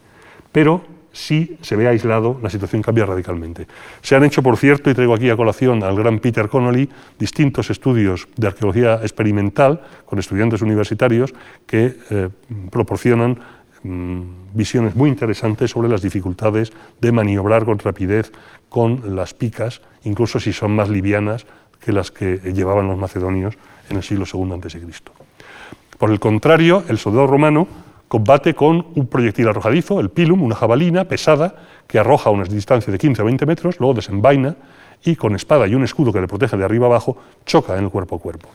Pero si se ve aislado, la situación cambia radicalmente. Se han hecho, por cierto, y traigo aquí a colación al gran Peter Connolly, distintos estudios de arqueología experimental con estudiantes universitarios que eh, proporcionan mm, visiones muy interesantes sobre las dificultades de maniobrar con rapidez con las picas, incluso si son más livianas que las que llevaban los macedonios en el siglo II a.C. Por el contrario, el soldado romano combate con un proyectil arrojadizo, el pilum, una jabalina pesada que arroja a una distancia de 15 a 20 metros, luego desenvaina y con espada y un escudo que le protege de arriba abajo, choca en el cuerpo a cuerpo.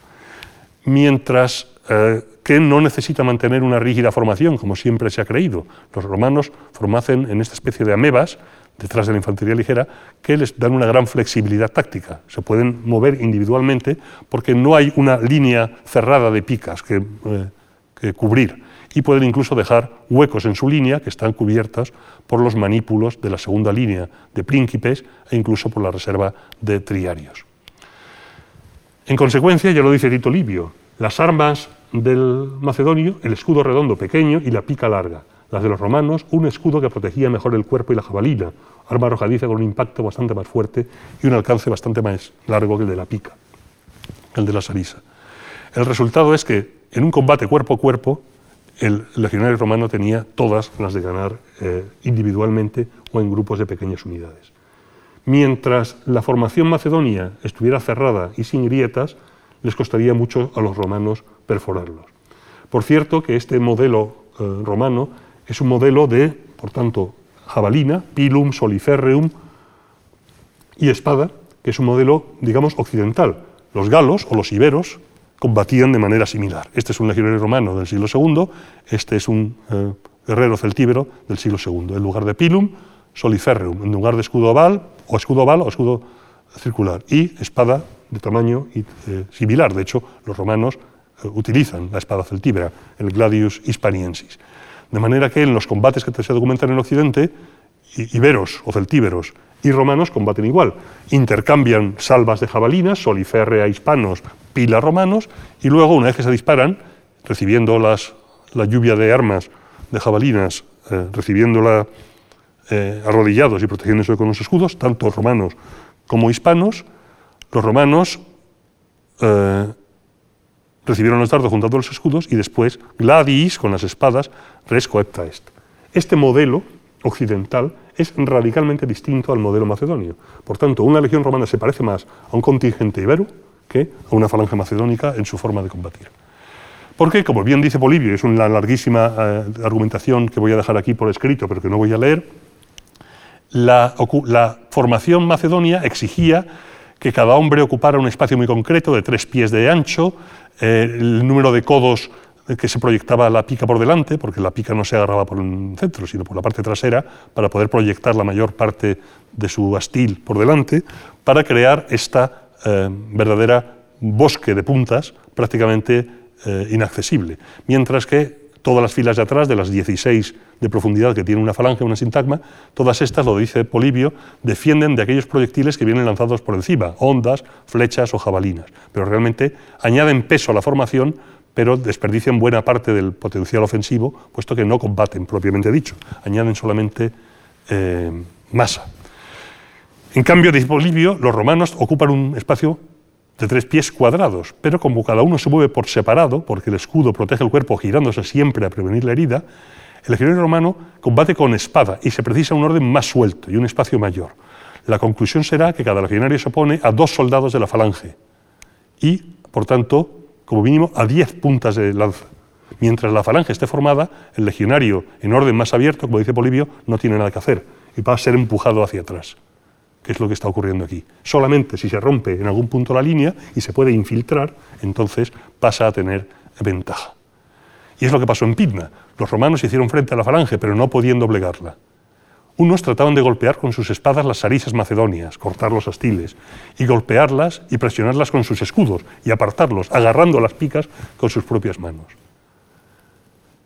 Mientras eh, que no necesita mantener una rígida formación, como siempre se ha creído. Los romanos formasen en esta especie de amebas, detrás de la infantería ligera, que les dan una gran flexibilidad táctica. Se pueden mover individualmente porque no hay una línea cerrada de picas que, eh, que cubrir y pueden incluso dejar huecos en su línea que están cubiertos por los manípulos de la segunda línea de príncipes e incluso por la reserva de triarios. En consecuencia, ya lo dice Tito Livio, las armas del macedonio, el escudo redondo pequeño y la pica larga. Las de los romanos, un escudo que protegía mejor el cuerpo y la jabalina, arma arrojadiza con un impacto bastante más fuerte y un alcance bastante más largo que el de la pica, el de la sarisa. El resultado es que en un combate cuerpo a cuerpo, el legionario romano tenía todas las de ganar eh, individualmente o en grupos de pequeñas unidades. Mientras la formación macedonia estuviera cerrada y sin grietas, les costaría mucho a los romanos perforarlos. Por cierto que este modelo eh, romano es un modelo de, por tanto, jabalina, pilum, soliferreum y espada, que es un modelo, digamos, occidental. Los galos o los iberos combatían de manera similar. Este es un legionario romano del siglo II, este es un eh, guerrero celtíbero del siglo II. En lugar de pilum, soliferreum, en lugar de escudo oval, o escudo oval o escudo circular, y espada de tamaño eh, similar. De hecho, los romanos eh, utilizan la espada celtíbera, el gladius hispaniensis. De manera que en los combates que se documentan en Occidente, iberos o celtíberos y romanos combaten igual. Intercambian salvas de jabalinas, soliférrea hispanos, pila romanos, y luego, una vez que se disparan, recibiendo las, la lluvia de armas de jabalinas, eh, recibiéndola eh, arrodillados y protegiéndose con los escudos, tanto romanos como hispanos, los romanos eh, recibieron los dardos juntando los escudos y después gladiis, con las espadas, res est. Este modelo occidental es radicalmente distinto al modelo macedonio. Por tanto, una legión romana se parece más a un contingente ibero que a una falange macedónica en su forma de combatir. Porque, como bien dice Polibio, es una larguísima eh, argumentación que voy a dejar aquí por escrito, pero que no voy a leer, la, formación macedonia exigía que cada hombre ocupara un espacio muy concreto de tres pies de ancho, eh, el número de codos que se proyectaba la pica por delante, porque la pica no se agarraba por un centro, sino por la parte trasera, para poder proyectar la mayor parte de su astil por delante, para crear esta eh, verdadera bosque de puntas prácticamente eh, inaccesible. Mientras que todas las filas de atrás, de las 16 de profundidad que tiene una falange, una sintagma, todas estas, lo dice Polibio, defienden de aquellos proyectiles que vienen lanzados por encima, ondas, flechas o jabalinas. Pero realmente añaden peso a la formación pero desperdician buena parte del potencial ofensivo, puesto que no combaten propiamente dicho, añaden solamente eh, masa. En cambio, dice Bolivio, los romanos ocupan un espacio de tres pies cuadrados, pero como cada uno se mueve por separado, porque el escudo protege el cuerpo girándose siempre a prevenir la herida, el legionario romano combate con espada y se precisa un orden más suelto y un espacio mayor. La conclusión será que cada legionario se opone a dos soldados de la falange y, por tanto, como mínimo a 10 puntas de lanza. Mientras la falange esté formada, el legionario en orden más abierto, como dice Polibio, no tiene nada que hacer y va a ser empujado hacia atrás, que es lo que está ocurriendo aquí. Solamente si se rompe en algún punto la línea y se puede infiltrar, entonces pasa a tener ventaja. Y es lo que pasó en Pidna. Los romanos hicieron frente a la falange, pero no podían doblegarla. Unos trataban de golpear con sus espadas las sarisas macedonias, cortar los astiles, y golpearlas y presionarlas con sus escudos, y apartarlos, agarrando las picas con sus propias manos.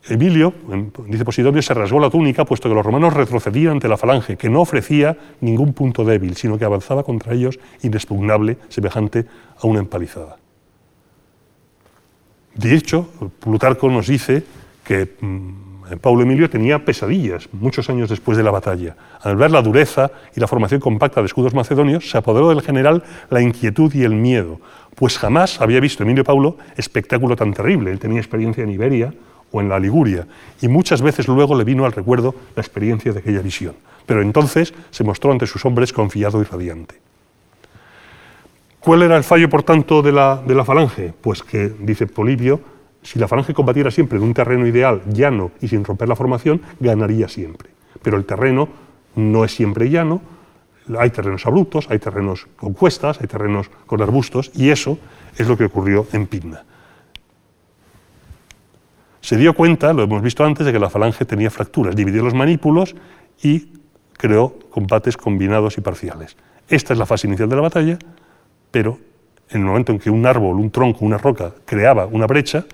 Emilio, dice Posidonio, se rasgó la túnica puesto que los romanos retrocedían ante la falange, que no ofrecía ningún punto débil, sino que avanzaba contra ellos inexpugnable, semejante a una empalizada. De hecho, Plutarco nos dice que mm, Paulo Emilio tenía pesadillas muchos años después de la batalla. Al ver la dureza y la formación compacta de escudos macedonios, se apoderó del general la inquietud y el miedo, pues jamás había visto Emilio Paulo espectáculo tan terrible. Él tenía experiencia en Iberia o en la Liguria, y muchas veces luego le vino al recuerdo la experiencia de aquella visión. Pero entonces se mostró ante sus hombres confiado y radiante. ¿Cuál era el fallo, por tanto, de la, de la falange? Pues que, dice Polibio, si la falange combatiera siempre en un terreno ideal, llano y sin romper la formación, ganaría siempre. Pero el terreno no es siempre llano, hay terrenos abruptos, hay terrenos con cuestas, hay terrenos con arbustos, y eso es lo que ocurrió en Pidna. Se dio cuenta, lo hemos visto antes, de que la falange tenía fracturas, dividió los manípulos y creó combates combinados y parciales. Esta es la fase inicial de la batalla, pero en el momento en que un árbol, un tronco, una roca creaba una brecha,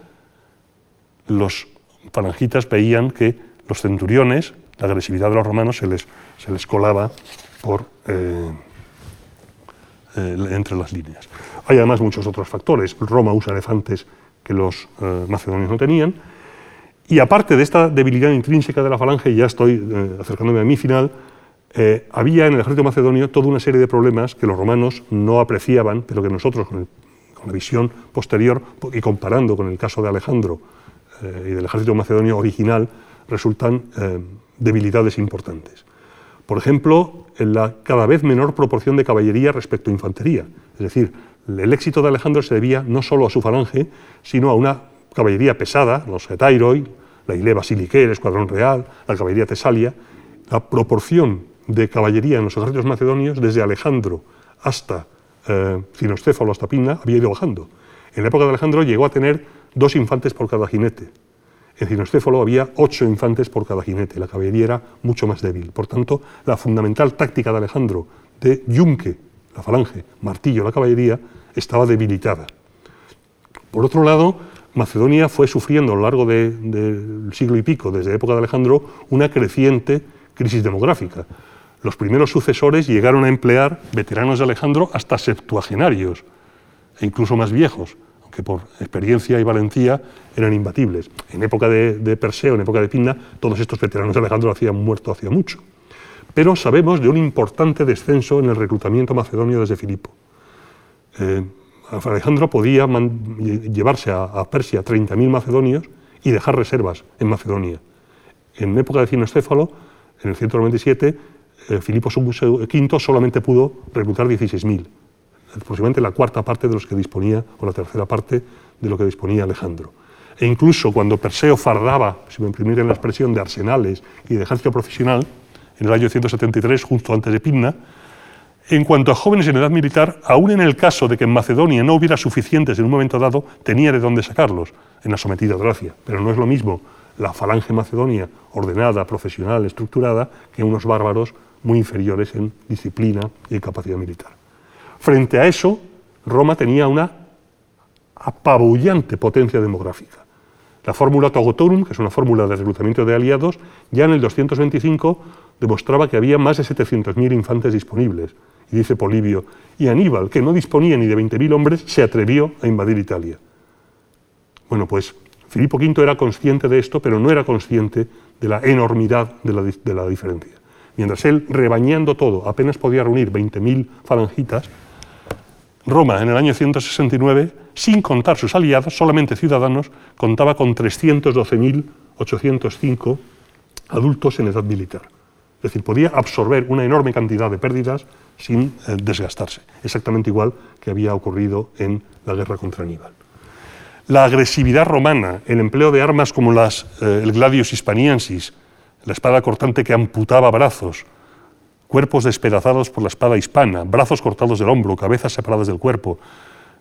los falangitas veían que los centuriones, la agresividad de los romanos se les, se les colaba por, eh, eh, entre las líneas. Hay además muchos otros factores. Roma usa elefantes que los eh, macedonios no tenían. Y aparte de esta debilidad intrínseca de la falange, y ya estoy acercándome a mi final, había en el ejército macedonio toda una serie de problemas que los romanos no apreciaban, pero que nosotros, con, con la visión posterior y comparando con el caso de Alejandro, eh, y del ejército macedonio original resultan eh, debilidades importantes. Por ejemplo, en la cada vez menor proporción de caballería respecto a infantería. Es decir, el éxito de Alejandro se debía no solo a su falange, sino a una caballería pesada, los Getairoi, la Ile Basilique, el Escuadrón Real, la caballería Tesalia. La proporción de caballería en los ejércitos macedonios, desde Alejandro hasta eh, hasta Pina, había ido bajando. En la época de Alejandro llegó a tener dos infantes por cada jinete. En Cinocéfalo había ocho infantes por cada jinete, la caballería era mucho más débil. Por tanto, la fundamental táctica de Alejandro de yunque, la falange, martillo, la caballería, estaba debilitada. Por otro lado, Macedonia fue sufriendo a lo largo del siglo y pico, desde la época de Alejandro, una creciente crisis demográfica. Los primeros sucesores llegaron a emplear veteranos de Alejandro hasta septuagenarios, e incluso más viejos, aunque por experiencia y valentía eran imbatibles. En época de, Perseo, en época de Pinna, todos estos veteranos de Alejandro habían muerto hacía mucho. Pero sabemos de un importante descenso en el reclutamiento macedonio desde Filipo. Eh, Alejandro podía llevarse a, Persia 30.000 macedonios y dejar reservas en Macedonia. En época de Cinoscéfalo, en el 197, eh, Filipo V solamente pudo reclutar 16.000, aproximadamente la cuarta parte de los que disponía, o la tercera parte de lo que disponía Alejandro. E incluso cuando Perseo fardaba, si me permiten la expresión, de arsenales y de ejército profesional, en el año 173, justo antes de Pimna, en cuanto a jóvenes en edad militar, aún en el caso de que en Macedonia no hubiera suficientes en un momento dado, tenía de dónde sacarlos en la sometida Tracia. Pero no es lo mismo la falange macedonia ordenada, profesional, estructurada, que unos bárbaros muy inferiores en disciplina y en capacidad militar. Frente a eso, Roma tenía una apabullante potencia demográfica. La fórmula Togotorum, que es una fórmula de reclutamiento de aliados, ya en el 225 demostraba que había más de 700.000 infantes disponibles, y dice Polibio, y Aníbal, que no disponía ni de 20.000 hombres, se atrevió a invadir Italia. Bueno, pues Filipo V era consciente de esto, pero no era consciente de la enormidad de la, de la diferencia. Mientras él, rebañando todo, apenas podía reunir 20.000 falangitas, Roma en el año 169, sin contar sus aliados, solamente ciudadanos, contaba con 312.805 adultos en edad militar. Es decir, podía absorber una enorme cantidad de pérdidas sin eh, desgastarse, exactamente igual que había ocurrido en la guerra contra Aníbal. La agresividad romana, el empleo de armas como las, eh, el gladius hispaniensis, la espada cortante que amputaba brazos, cuerpos despedazados por la espada hispana, brazos cortados del hombro, cabezas separadas del cuerpo,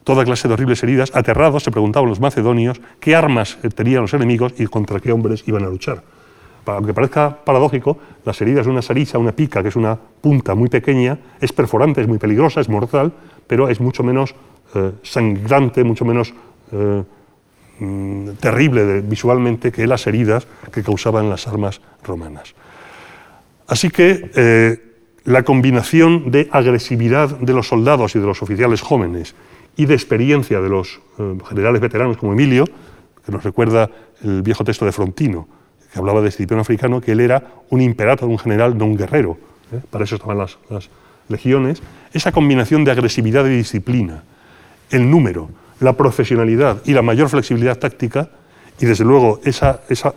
toda clase de horribles heridas, aterrados se preguntaban los macedonios qué armas tenían los enemigos y contra qué hombres iban a luchar. Aunque parezca paradójico, las heridas de una sarisa, una pica, que es una punta muy pequeña, es perforante, es muy peligrosa, es mortal, pero es mucho menos eh, sangrante, mucho menos eh, mm, terrible visualmente que las heridas que causaban las armas romanas. Así que eh, la combinación de agresividad de los soldados y de los oficiales jóvenes y de experiencia de los generales veteranos como Emilio, que nos recuerda el viejo texto de Frontino, que hablaba de Escipión africano, que él era un imperator, un general, no un guerrero. ¿eh? Para eso estaban las, legiones. Esa combinación de agresividad y disciplina, el número, la profesionalidad y la mayor flexibilidad táctica, y desde luego esa, esa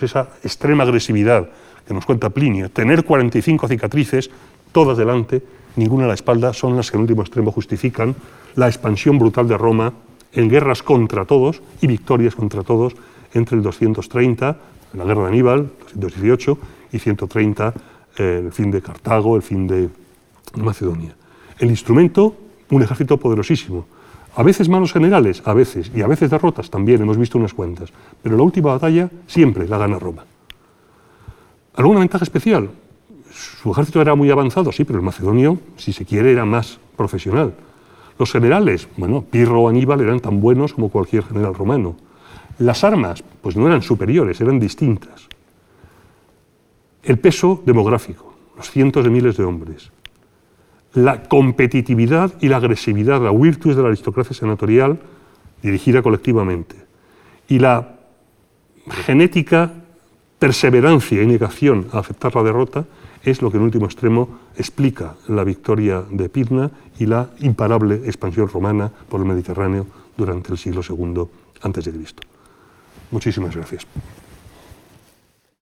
esa extrema agresividad que nos cuenta Plinio, tener 45 cicatrices, todas delante, ninguna a la espalda, son las que en último extremo justifican la expansión brutal de Roma en guerras contra todos y victorias contra todos entre el 230 la guerra de Aníbal, 218, y 130, eh, el fin de Cartago, el fin de Macedonia. El instrumento, un ejército poderosísimo. A veces malos generales, a veces, y a veces derrotas también, hemos visto unas cuantas. Pero la última batalla siempre la gana Roma. ¿Alguna ventaja especial? Su ejército era muy avanzado, sí, pero el macedonio, si se quiere, era más profesional. Los generales, bueno, Pirro o Aníbal eran tan buenos como cualquier general romano. Las armas, pues no eran superiores, eran distintas. El peso demográfico, los cientos de miles de hombres. La competitividad y la agresividad, la virtus de la aristocracia senatorial dirigida colectivamente. Y la genética perseverancia y negación a aceptar la derrota es lo que en último extremo explica la victoria de Pidna y la imparable expansión romana por el Mediterráneo durante el siglo II a.C. Muchísimas gracias.